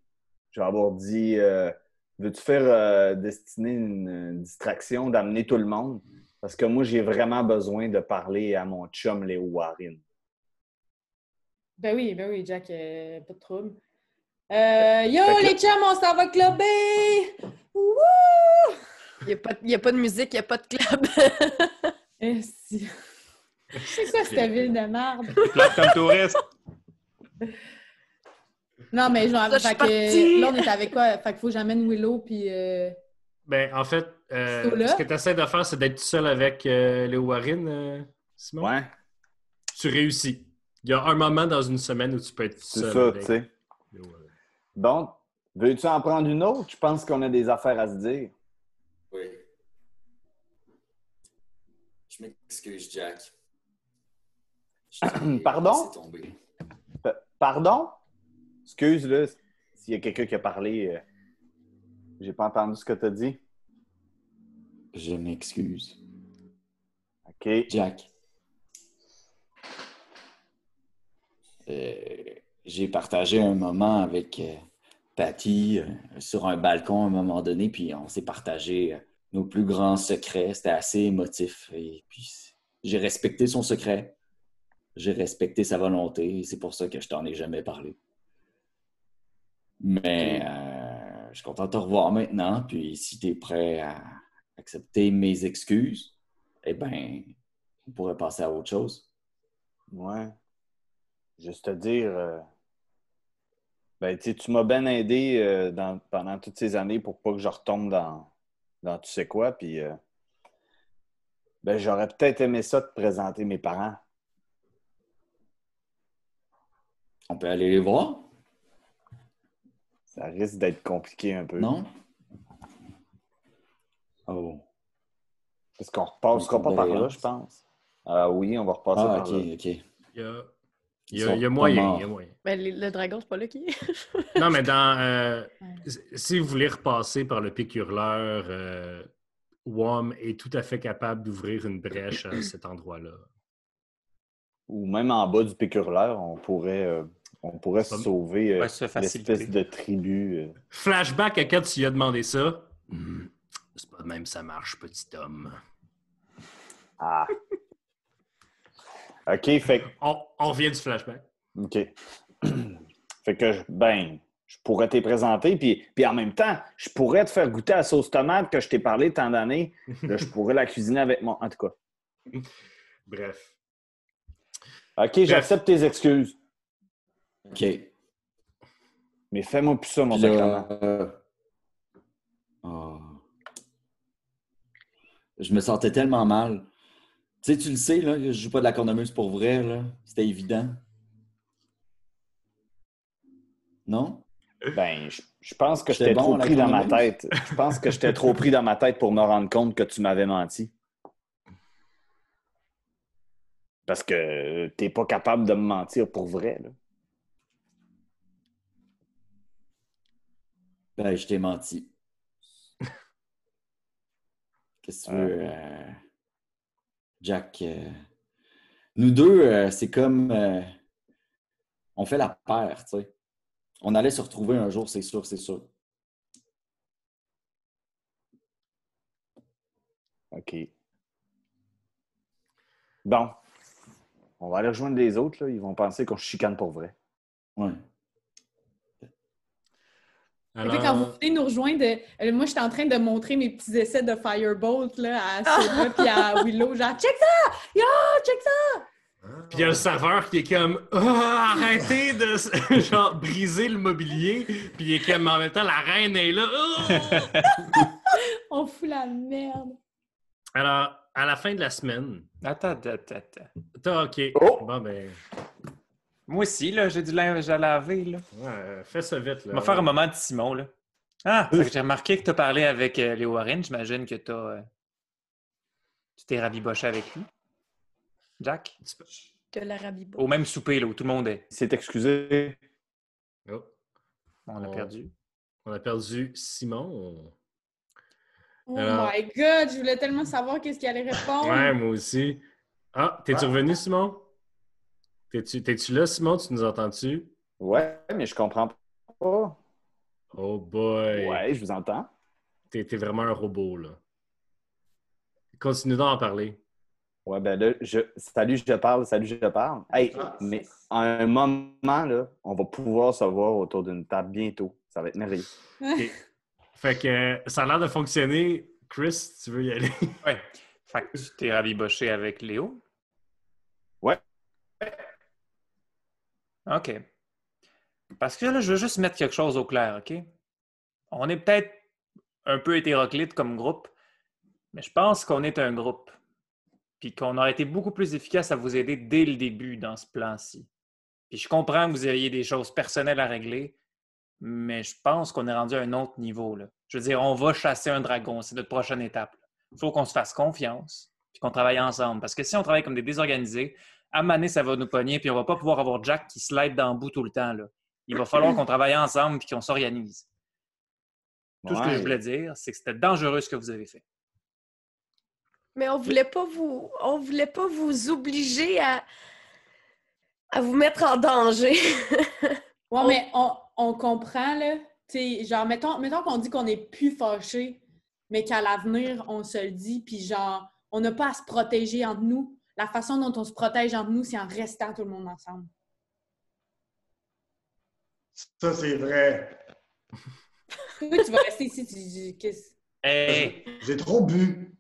Je vais avoir dit euh, Veux-tu faire euh, Destinée une, une distraction d'amener tout le monde? Parce que moi, j'ai vraiment besoin de parler à mon chum Léo Warren. Ben oui, ben oui, Jack, euh, pas de trouble. Euh, yo, les chums, on s'en va clubber! Wouh! Il n'y a, pas- il y a pas de musique, il n'y a pas de club. Eh, si. C'est quoi cette ville de merde? Plate comme touriste. Non, mais genre, Ça, fait que, là, on est avec quoi? Fait qu'il faut que j'amène Willow, puis... euh, Ben, en fait, euh, ce que tu essaies de faire, c'est d'être tout seul avec euh, Léo Warren, euh, Simon? Ouais, Tu réussis. Il y a un moment dans une semaine où tu peux être tout c'est seul. ça, avec tu sais. Donc, veux-tu en prendre une autre? Je pense qu'on a des affaires à se dire. Oui. Je m'excuse, Jack. Je Pardon? P- Pardon? Excuse, là, s'il y a quelqu'un qui a parlé, euh, j'ai pas entendu ce que tu as dit. Je m'excuse. OK. Jack. Euh, J'ai partagé un moment avec euh, Patty euh, sur un balcon à un moment donné, puis on s'est partagé nos plus grands secrets. C'était assez émotif. Et puis j'ai respecté son secret. J'ai respecté sa volonté. C'est pour ça que je t'en ai jamais parlé. Mais euh, je suis content de te revoir maintenant. Puis si tu es prêt à accepter mes excuses, eh bien, on pourrait passer à autre chose. Ouais. Juste te dire, euh, ben, tu m'as bien aidé euh, dans- pendant toutes ces années pour pas que je retombe dans, dans tu sais quoi. Puis, ben, j'aurais peut-être aimé ça te présenter mes parents. On peut aller les voir? Ça risque d'être compliqué un peu. Non? Oh. Parce qu'on repassera pas par là, je pense. Ah oui, on va repasser Ah, par ok, là. ok. Il y a, il y a- sont il y a pas moyen. il y a moyen. Ben, les- le dragon, c'est pas là qui est. Non, mais dans. euh, si vous voulez repasser par le pic hurleur, euh, WOM est tout à fait capable d'ouvrir une brèche à cet endroit-là. Ou même en bas du pécurleur, on pourrait, euh, on pourrait me- sauver euh, se l'espèce de tribu. euh. Flashback à quand tu lui as demandé ça? Hmm, c'est pas de même ça marche, petit homme. Ah. OK, fait On, on revient du flashback. OK. fait que, je- ben, je pourrais te présenter, puis, puis en même temps, je pourrais te faire goûter à la sauce tomate que je t'ai parlé tant d'années. Là, je pourrais la cuisiner avec mon. En tout cas. Bref. OK, j'accepte tes excuses, OK. mais fais-moi plus ça, mon sacrement. euh, oh. Je me sentais tellement mal. Tu sais, tu le sais, là, je joue pas de la cornemuse pour vrai, là. C'était évident. Non? Ben, je, je pense que J'étais bon trop pris dans ma tête. Je pense que j'étais trop pris dans ma tête pour me rendre compte que tu m'avais menti. Parce que t'es pas capable de me mentir pour vrai. Là. Ben, je t'ai menti. Qu'est-ce que tu veux, euh, Jack? euh, Nous deux, euh, c'est comme. euh, on fait la paire, tu sais. On allait se retrouver un jour, c'est sûr, c'est sûr. OK. Bon. On va aller rejoindre les autres. Là. Ils vont penser qu'on se chicane pour vrai. Ouais. Et puis, quand vous venez nous rejoindre, euh, moi, j'étais en train de montrer mes petits essais de Firebolt là, à Soda puis à Willow. Genre, check ça! Yo, check ça! Puis il y a le serveur qui est comme Ah, arrêtez de genre briser le mobilier. Puis il est comme en même temps la reine est là. Ah! On fout la merde. Alors, à la fin de la semaine, Attends, attends, attends. t'as OK. Oh! Bon ben, Moi aussi, là, j'ai du linge à laver, là. ouais, fais ça vite là. On va faire un moment de Simon, là. Ah, que j'ai remarqué que tu as parlé avec euh, Léo Warren. J'imagine que t'as, euh, tu t'es rabiboché avec lui. Jack? Que l'Arabie Au même souper, là, où tout le monde est. Il s'est excusé. Oh, On a perdu. on a perdu Simon. Oh Alors- my god, je voulais tellement savoir qu'est-ce qu'il allait répondre. Ouais, moi aussi. Ah, t'es-tu revenu, Simon? T'es-tu t'es-tu là, Simon? Tu nous entends-tu? Ouais, mais je comprends pas. Oh boy! Ouais, je vous entends. T'es t'es vraiment un robot, là. Continue donc à en parler. Ouais, ben là, je... salut, je parle, salut, je parle. Hey, mais à un moment, là, on va pouvoir se voir autour d'une table bientôt. Ça va être merveilleux. Fait que euh, ça a l'air de fonctionner. Chris, tu veux y aller? Ouais. Fait que tu t'es rabiboché avec Léo? OK. Parce que là, je veux juste mettre quelque chose au clair, OK? On est peut-être un peu hétéroclite comme groupe, mais je pense qu'on est un groupe. Puis qu'on aurait été beaucoup plus efficace à vous aider dès le début dans ce plan-ci. Puis je comprends que vous ayez des choses personnelles à régler, mais je pense qu'on est rendu à un autre niveau. Je veux dire, on va chasser un dragon, c'est notre prochaine étape. Il faut qu'on se fasse confiance, puis qu'on travaille ensemble. Parce que si on travaille comme des désorganisés, à Mané, ça va nous pogner, puis on va pas pouvoir avoir Jack qui slide dans le bout tout le temps. Là. Il va falloir qu'on travaille ensemble puis qu'on s'organise. Tout ce que je voulais dire, c'est que c'était dangereux ce que vous avez fait. Mais on voulait pas vous, on voulait pas vous obliger à, à vous mettre en danger. Ouais, mais on, on comprend, là. Tu sais, genre, mettons, mettons qu'on dit qu'on n'est plus fâché, mais qu'à l'avenir, on se le dit, puis genre, on n'a pas à se protéger entre nous. La façon dont on se protège entre nous, c'est en restant tout le monde ensemble. Ça, c'est vrai. Toi, tu vas rester ici. Tu... tu- qu'est-ce- Hey! J'ai trop bu.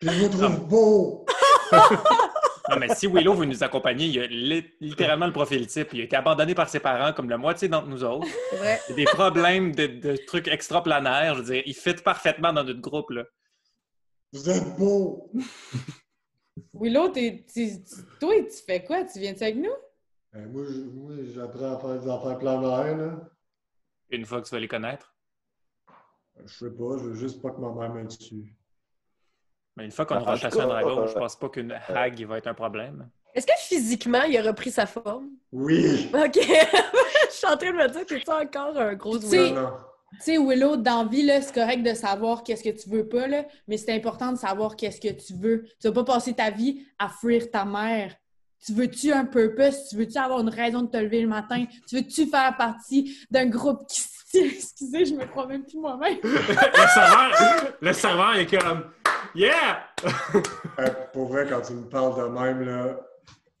Puis je me trouve beau. Non, mais si Willow veut nous accompagner, il a li- littéralement le profil type. Il a été abandonné par ses parents comme la moitié d'entre nous autres. A des problèmes de, de trucs extraplanaires. Je veux dire, il fit parfaitement dans notre groupe. Là. Vous êtes beau. Willow, t'es- tu- tu- toi, tu fais quoi? Tu viens-tu avec nous? Euh, moi, je- moi, j'apprends à faire des affaires planaires, là. Une fois que tu vas les connaître? Je sais pas, je veux juste pas que ma mère me tue. Mais une fois qu'on En tout chassé un cas, dragon, euh, je pense pas qu'une hag va être un problème. Est-ce que physiquement, il a repris sa forme? Oui! OK. Je suis en train de me dire que c'est encore un gros Tu sais- Non, non. Tu sais, Willow, dans la vie, là, c'est correct de savoir qu'est-ce que tu veux pas, là, mais c'est important de savoir qu'est-ce que tu veux. Tu vas pas passer ta vie à fuir ta mère. Tu veux-tu un purpose? Tu veux-tu avoir une raison de te lever le matin? Tu veux-tu faire partie d'un groupe qui? Excusez, je me crois même plus moi-même. le, serveur, le serveur est comme Yeah! Euh, pour vrai, quand tu me parles de même, là,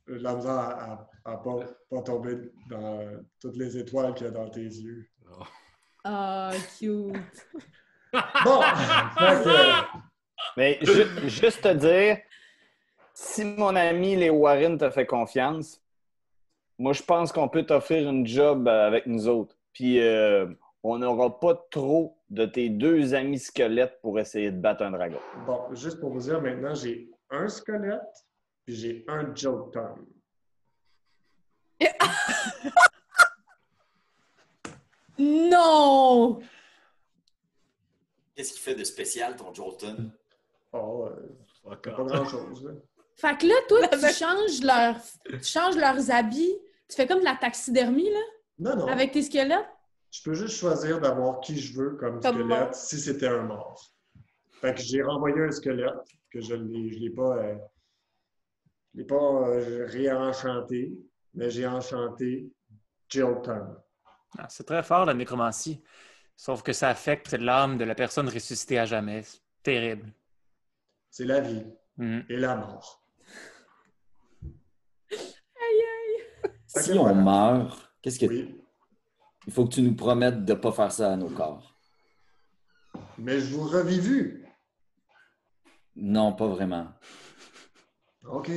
j'ai la misère à, à- à pas, pas tomber dans toutes les étoiles qu'il y a dans tes yeux. Ah, cute. Bon! que- Mais ju- juste te dire, si mon ami les Warren te fait confiance, moi, je pense qu'on peut t'offrir une job euh, avec nous autres. Puis, euh, on n'aura pas trop de tes deux amis squelettes pour essayer de battre un dragon. Bon, juste pour vous dire, maintenant, j'ai un squelette, puis j'ai un joke tongue. Non! Qu'est-ce qui fait de spécial ton Jolton? Oh, euh, pas grand-chose. Fait que là, toi, tu changes, leur... tu changes leurs habits. Tu fais comme de la taxidermie, là, Non, non. avec tes squelettes? Je peux juste choisir d'avoir qui je veux comme, Comme squelette mort. si c'était un mort. Fait que j'ai renvoyé un squelette que je ne l'ai pas, euh, je l'ai pas euh, réenchanté, mais j'ai enchanté Jilton. Ah, C'est très fort, la nécromancie. Sauf que ça affecte l'âme de la personne ressuscitée à jamais. C'est terrible. C'est la vie Mhm. et la mort. Fait Si que on meurt, qu'est-ce que Oui, il faut que tu nous promettes de ne pas faire ça à nos corps? mais je vous revivu. Non, pas vraiment. OK.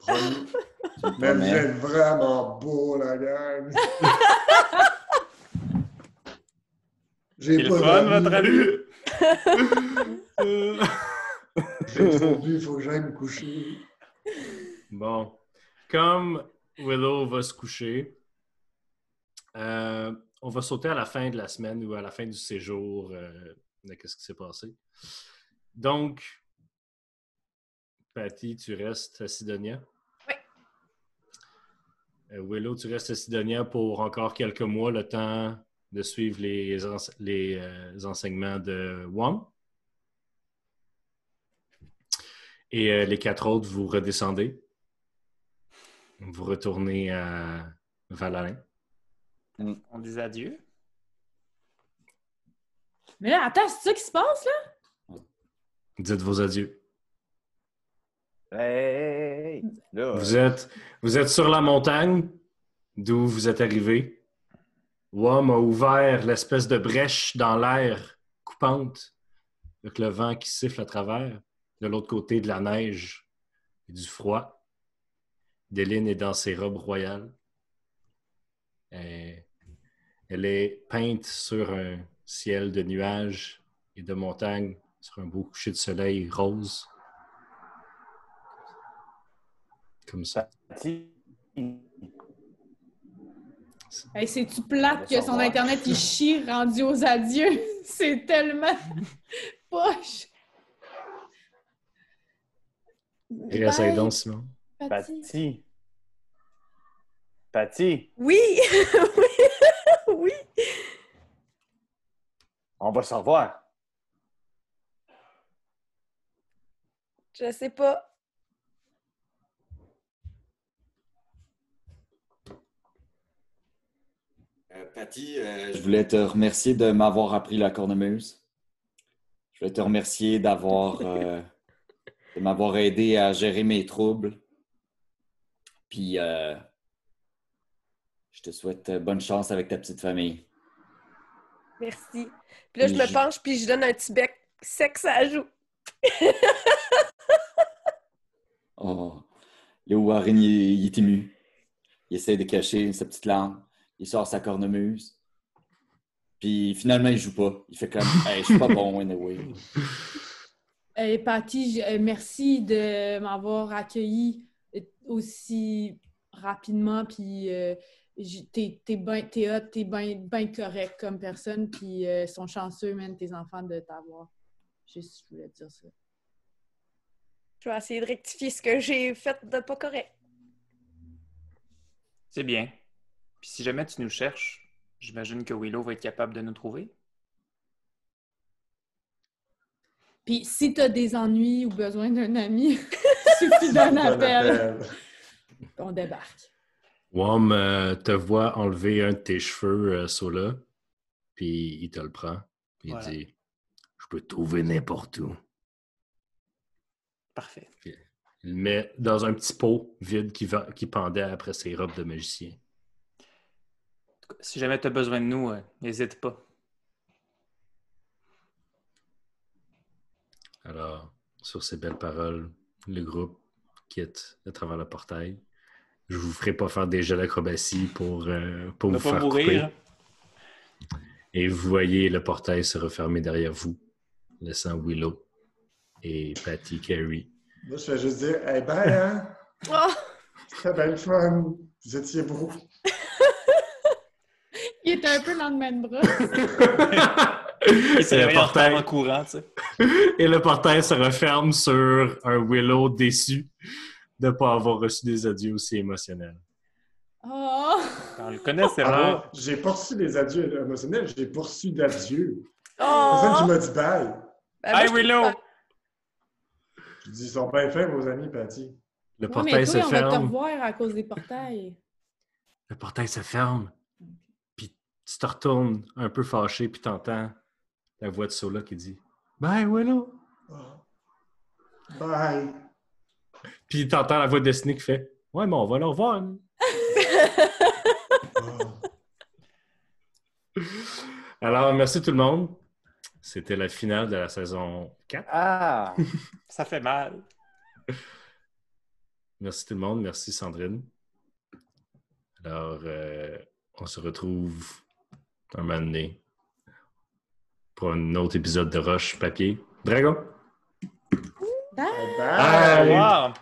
Promis. Mais vous êtes vraiment beau, la gang. J'ai pas fun, votre ami? J'ai trop bu, il faut que j'aille me coucher. Bon. Comme Willow va se coucher, euh, on va sauter à la fin de la semaine ou à la fin du séjour euh, de qu'est-ce qui s'est passé. Donc, Patty, tu restes à Sidonia? Oui. Euh, Willow, tu restes à Sidonia pour encore quelques mois, le temps de suivre les, ense- les, euh, enseignements de Wong. Et euh, les quatre autres, vous redescendez. Vous retournez à Valalin. On dit adieu. Mais là, attends, c'est ça qui se passe, là? Dites vos adieux. Hey! Vous êtes, vous êtes sur la montagne d'où vous êtes arrivé. Wom a ouvert l'espèce de brèche dans l'air coupante avec le vent qui siffle à travers. De l'autre côté de la neige et du froid. Déline est dans ses robes royales. Elle est peinte sur un ciel de nuages et de montagnes, sur un beau coucher de soleil rose. Comme ça. Hey, C'est-tu plate que son. Internet, il chie rendu aux adieux? C'est tellement poche! Réessaye Bye, donc, Simon. Patty. Patty. Oui! oui! oui! on va se revoir. Je sais pas. Patty, euh, je voulais te remercier de m'avoir appris la cornemuse. Je voulais te remercier d'avoir euh, de m'avoir aidé à gérer mes troubles. Puis euh, je te souhaite bonne chance avec ta petite famille. Merci. Puis là, je me penche, puis je donne un petit bec sec à la joue. Oh. Léo Warren, il, est- il est ému. Il essaie de cacher sa petite larme. Il sort sa cornemuse. Puis finalement, il joue pas. Il fait comme Hey, je suis pas bon, anyway. Hey, Patty, euh, merci de m'avoir accueilli euh, aussi rapidement. Puis euh, t'es t'es bien t'es hot, t'es bien ben correct comme personne. Puis euh, ils sont chanceux, même tes enfants, de t'avoir. Juste, je voulais te dire ça. Je vais essayer de rectifier ce que j'ai fait de pas correct. C'est bien. Puis si jamais tu nous cherches, j'imagine que Willow va être capable de nous trouver. Puis si t'as des ennuis ou besoin d'un ami, suffit d'un appel. appel. On débarque. Wom euh, te voit enlever un de tes cheveux, euh, Sola, puis il te le prend. Puis Voilà. il dit Je peux te trouver n'importe où. Parfait. Il le met dans un petit pot vide qui, va- qui pendait après ses robes de magicien. Si jamais tu as besoin de nous, euh, n'hésite pas. Alors, sur ces belles paroles, le groupe quitte à travers le portail. Je vous ferai pas faire des jeux d'acrobatie pour, euh, pour Ne vous pas faire mourir. couper. Et vous voyez le portail se refermer derrière vous, laissant Willow et Patty Carey. Moi, je fais juste dire, hey, bye, hein? Oh! C'était bien fun. Vous étiez beau. Il était un peu dans le même bras. Et le portail- en courant, tu sais. Et le portail se referme sur un Willow déçu de ne pas avoir reçu des adieux aussi émotionnels. Oh! On le connaît, c'est Ah rare. bon? J'ai pas reçu des adieux émotionnels, j'ai pas reçu d'adieu. Oh! Personne qui m'a dit bye. Ben, je Willow! Je dis, ils sont bien faits, vos amis, Patty. Le Ouais, portail mais se toi, on va te ferme. revoir à cause des portails. Le portail se ferme. Tu te retournes un peu fâché, puis t'entends la voix de Sola qui dit Bye, Willow. Ah. Bye. Puis t'entends la voix de Destiny qui fait Ouais, mais on va le revoir. Ah. Alors, merci tout le monde. C'était la finale de la saison 4. Ah! Ça fait mal. Merci tout le monde. Merci Sandrine. Alors, euh, on se retrouve un moment donné pour un autre épisode de Roche Papier Dragon? Bye! Bye. Revoir.